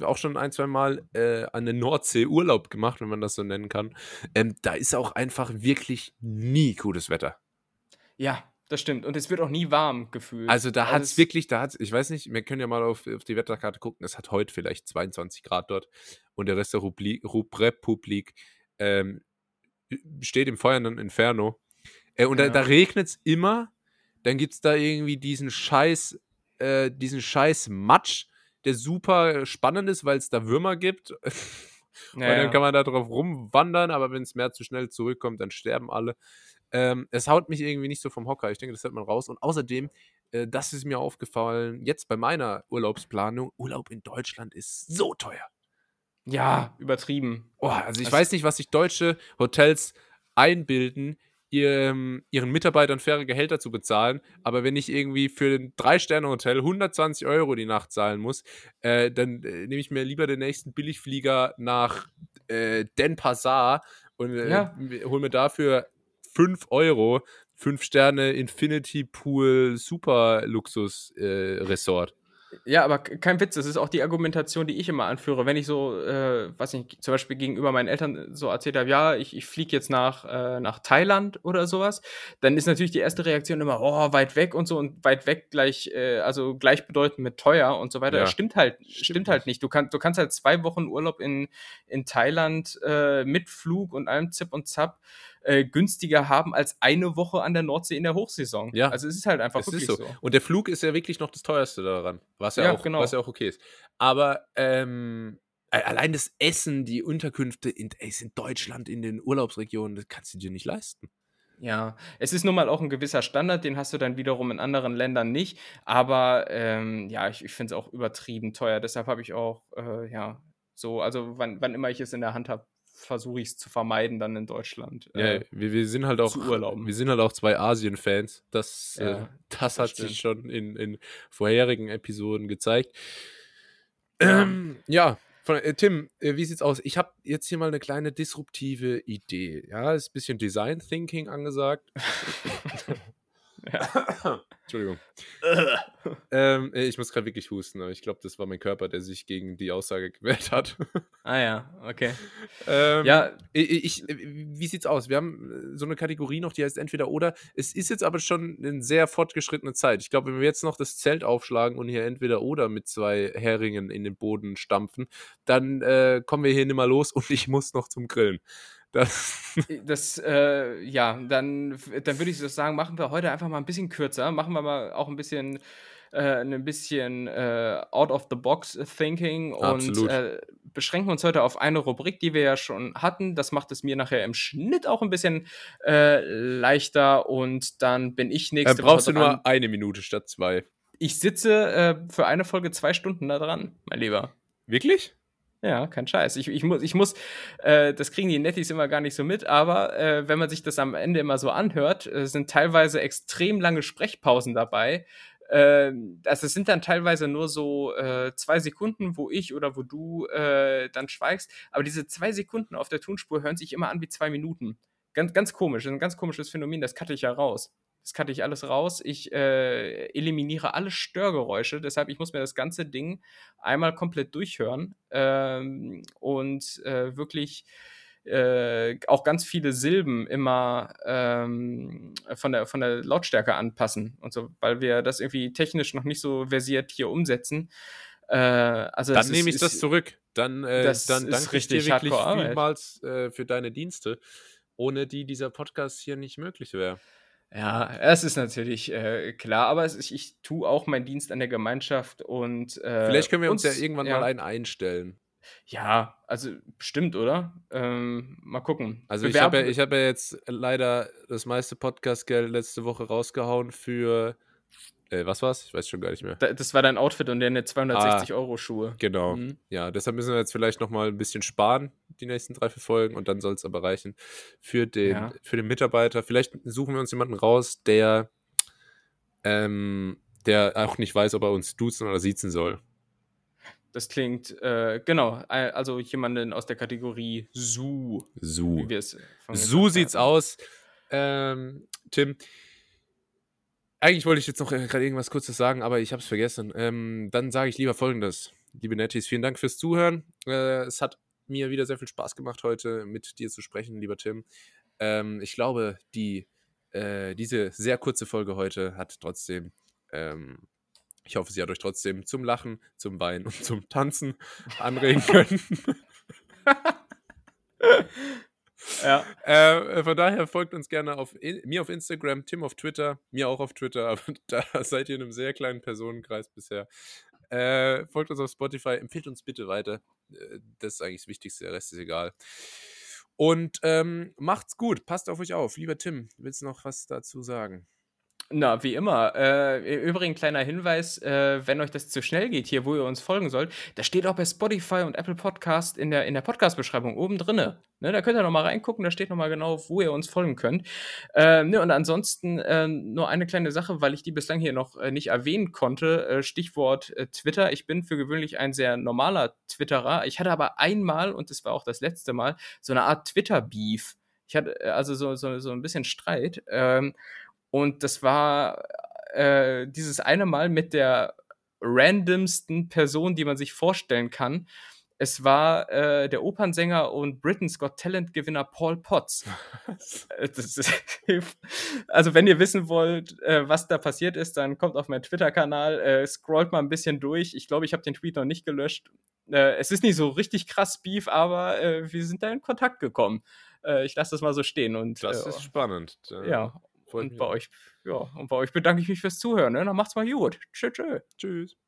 auch schon ein, zwei Mal äh, an der Nordsee Urlaub gemacht, wenn man das so nennen kann. Ähm, da ist auch einfach wirklich nie gutes Wetter. Ja, das stimmt. Und es wird auch nie warm gefühlt. Also da hat es wirklich, da hat ich weiß nicht, wir können ja mal auf, auf die Wetterkarte gucken, es hat heute vielleicht 22 Grad dort und der Rest der Republik, Rup- Republik ähm, steht im feuernden Inferno. Äh, und da, Ja. da regnet es immer, dann gibt es da irgendwie diesen Scheiß, äh, diesen Scheiß Matsch, der super spannend ist, weil es da Würmer gibt. Und Ja, dann kann man da drauf rumwandern, aber wenn das Meer zu schnell zurückkommt, dann sterben alle. Ähm, es haut mich irgendwie nicht so vom Hocker. Ich denke, das hört man raus. Und außerdem, äh, das ist mir aufgefallen, jetzt bei meiner Urlaubsplanung, Urlaub in Deutschland ist so teuer. ja, übertrieben. Oh, also ich Das- weiß nicht, was sich deutsche Hotels einbilden, ihren Mitarbeitern faire Gehälter zu bezahlen, aber wenn ich irgendwie für ein Drei-Sterne-Hotel 120 Euro die Nacht zahlen muss, äh, dann äh, nehme ich mir lieber den nächsten Billigflieger nach äh, Denpasar und äh, Ja. hole mir dafür 5 Euro, 5 Sterne Infinity Pool Super Luxus äh, Resort. Ja, aber kein Witz, das ist auch die Argumentation, die ich immer anführe. Wenn ich so, äh, weiß nicht, zum Beispiel gegenüber meinen Eltern so erzählt habe, ja, ich, ich fliege jetzt nach, äh, nach Thailand oder sowas, dann ist natürlich die erste Reaktion immer, oh, weit weg und so und weit weg gleich, äh, also gleichbedeutend mit teuer und so weiter. Ja. Das stimmt halt, Stimmt stimmt, halt nicht. Du, kannst du kannst halt zwei Wochen Urlaub in, in Thailand äh, mit Flug und allem Zip und Zap äh, günstiger haben als eine Woche an der Nordsee in der Hochsaison. Ja. Also es ist halt einfach Es wirklich so. so. Und der Flug ist ja wirklich noch das teuerste daran, was ja, Ja, auch, genau. was ja auch okay ist. Aber ähm, allein das Essen, die Unterkünfte in, ey, in Deutschland, in den Urlaubsregionen, das kannst du dir nicht leisten. Ja, es ist nun mal auch ein gewisser Standard, den hast du dann wiederum in anderen Ländern nicht. Aber ähm, ja, ich, ich finde es auch übertrieben teuer. Deshalb habe ich auch, äh, ja, so, also wann, wann immer ich es in der Hand habe, versuche ich es zu vermeiden, dann in Deutschland. Ja, Äh, wir, wir sind halt auch wir sind halt auch zwei Asien-Fans. Das, Ja, äh, das, das hat stimmt. sich schon in, in vorherigen Episoden gezeigt. Ja. Ähm, ja, von, äh, Tim, äh, wie sieht's aus? Ich habe jetzt hier mal eine kleine disruptive Idee. Ja, ist ein bisschen Design Thinking angesagt. Entschuldigung. ähm, äh, ich muss gerade wirklich husten, aber ich glaube, das war mein Körper, der sich gegen die Aussage gewehrt hat. ah ja, okay. ähm, Ja, ich, ich, wie sieht's aus? Wir haben äh, so eine Kategorie noch, die heißt entweder oder. Es ist jetzt aber schon eine sehr fortgeschrittene Zeit. Ich glaube, wenn wir jetzt noch das Zelt aufschlagen und hier entweder oder mit zwei Heringen in den Boden stampfen, dann äh, kommen wir hier nimmer los und ich muss noch zum Grillen. Das, Das, äh, ja, dann, dann würde ich so sagen, machen wir heute einfach mal ein bisschen kürzer. Machen wir mal auch ein bisschen äh, ein bisschen äh, out of the box thinking Absolut. und äh, beschränken uns heute auf eine Rubrik, die wir ja schon hatten. Das macht es mir nachher im Schnitt auch ein bisschen äh, leichter und dann bin ich Dann nächste brauchst du Woche dran. nur eine Minute statt zwei. Ich sitze äh, für eine Folge zwei Stunden da dran, mein Lieber. Wirklich? Ja, kein Scheiß. Ich, ich muss, ich muss äh, das kriegen die Nettis immer gar nicht so mit, aber äh, wenn man sich das am Ende immer so anhört, äh, sind teilweise extrem lange Sprechpausen dabei. Äh, also es sind dann teilweise nur so äh, zwei Sekunden, wo ich oder wo du äh, dann schweigst, aber diese zwei Sekunden auf der Tonspur hören sich immer an wie zwei Minuten. Ganz, ganz komisch, ein ganz komisches Phänomen, das cutte ich ja raus. Das cutte ich alles raus. Ich äh, eliminiere alle Störgeräusche, deshalb ich muss mir das ganze Ding einmal komplett durchhören ähm, und äh, wirklich äh, auch ganz viele Silben immer ähm, von, der, von der Lautstärke anpassen und so, weil wir das irgendwie technisch noch nicht so versiert hier umsetzen. Äh, also Dann nehme ist- ich das ist- zurück. Dann, äh, das dann ist danke ich dir richtig wirklich vielmals äh, für deine Dienste, ohne die dieser Podcast hier nicht möglich wäre. Ja, es ist natürlich äh, klar, aber ist, ich tue auch meinen Dienst an der Gemeinschaft und äh, Vielleicht können wir uns, ja uns- irgendwann ja. mal einen einstellen. Ja, also bestimmt, oder? Ähm, mal gucken. Also ich habe ja, Bewerben- ich hab ja jetzt leider das meiste Podcast-Geld letzte Woche rausgehauen für, äh, was war's? Ich weiß schon gar nicht mehr. Da- das war dein Outfit und deine 260 Euro Schuhe. Genau. Mhm. Ja, deshalb müssen wir jetzt vielleicht noch mal ein bisschen sparen, die nächsten drei, vier Folgen, und dann soll es aber reichen für den, Ja. für den Mitarbeiter. Vielleicht suchen wir uns jemanden raus, der, ähm, der auch nicht weiß, ob er uns duzen oder siezen soll. Das klingt, äh, genau, äh, also jemanden aus der Kategorie Su, Su. gesagt sieht's aus. Ähm, Tim, eigentlich wollte ich jetzt noch äh, gerade irgendwas Kurzes sagen, aber ich habe es vergessen. Ähm, dann sage ich lieber Folgendes. Liebe Nettis, vielen Dank fürs Zuhören. Äh, es hat mir wieder sehr viel Spaß gemacht, heute mit dir zu sprechen, lieber Tim. Ähm, ich glaube, die, äh, diese sehr kurze Folge heute hat trotzdem, ähm, ich hoffe, sie hat euch trotzdem zum Lachen, zum Weinen und zum Tanzen anregen können. Ja, Äh, von daher folgt uns gerne auf in, mir auf Instagram, Tim auf Twitter, mir auch auf Twitter, aber da seid ihr in einem sehr kleinen Personenkreis bisher. Äh, folgt uns auf Spotify, empfiehlt uns bitte weiter. Äh, das ist eigentlich das Wichtigste, der Rest ist egal. Und ähm, macht's gut, passt auf euch auf. Lieber Tim, willst du noch was dazu sagen? Na, wie immer. Äh, im Übrigen kleiner Hinweis, äh, wenn euch das zu schnell geht hier, wo ihr uns folgen sollt, das steht auch bei Spotify und Apple Podcast in der, in der Podcast-Beschreibung oben drinne. Ne, da könnt ihr noch mal reingucken, da steht noch mal genau, wo ihr uns folgen könnt. Ähm, ne, und ansonsten äh, nur eine kleine Sache, weil ich die bislang hier noch äh, nicht erwähnen konnte. Äh, Stichwort äh, Twitter. Ich bin für gewöhnlich ein sehr normaler Twitterer. Ich hatte aber einmal, und das war auch das letzte Mal, so eine Art Twitter-Beef. Ich hatte äh, also so, so, so ein bisschen Streit. Ähm, und das war äh, dieses eine Mal mit der randomsten Person, die man sich vorstellen kann. Es war äh, der Opernsänger und Britain's Got Talent Gewinner Paul Potts. Äh, ist, also wenn ihr wissen wollt, äh, was da passiert ist, dann kommt auf meinen Twitter-Kanal, äh, scrollt mal ein bisschen durch. Ich glaube, ich habe den Tweet noch nicht gelöscht. Äh, es ist nicht so richtig krass Beef, aber äh, wir sind da in Kontakt gekommen. Ich lasse das mal so stehen und Das ist spannend. Ja, und bei euch, ja, und bei euch bedanke ich mich fürs Zuhören. Ne? Dann macht's mal gut. Tschö, tschö. Tschüss.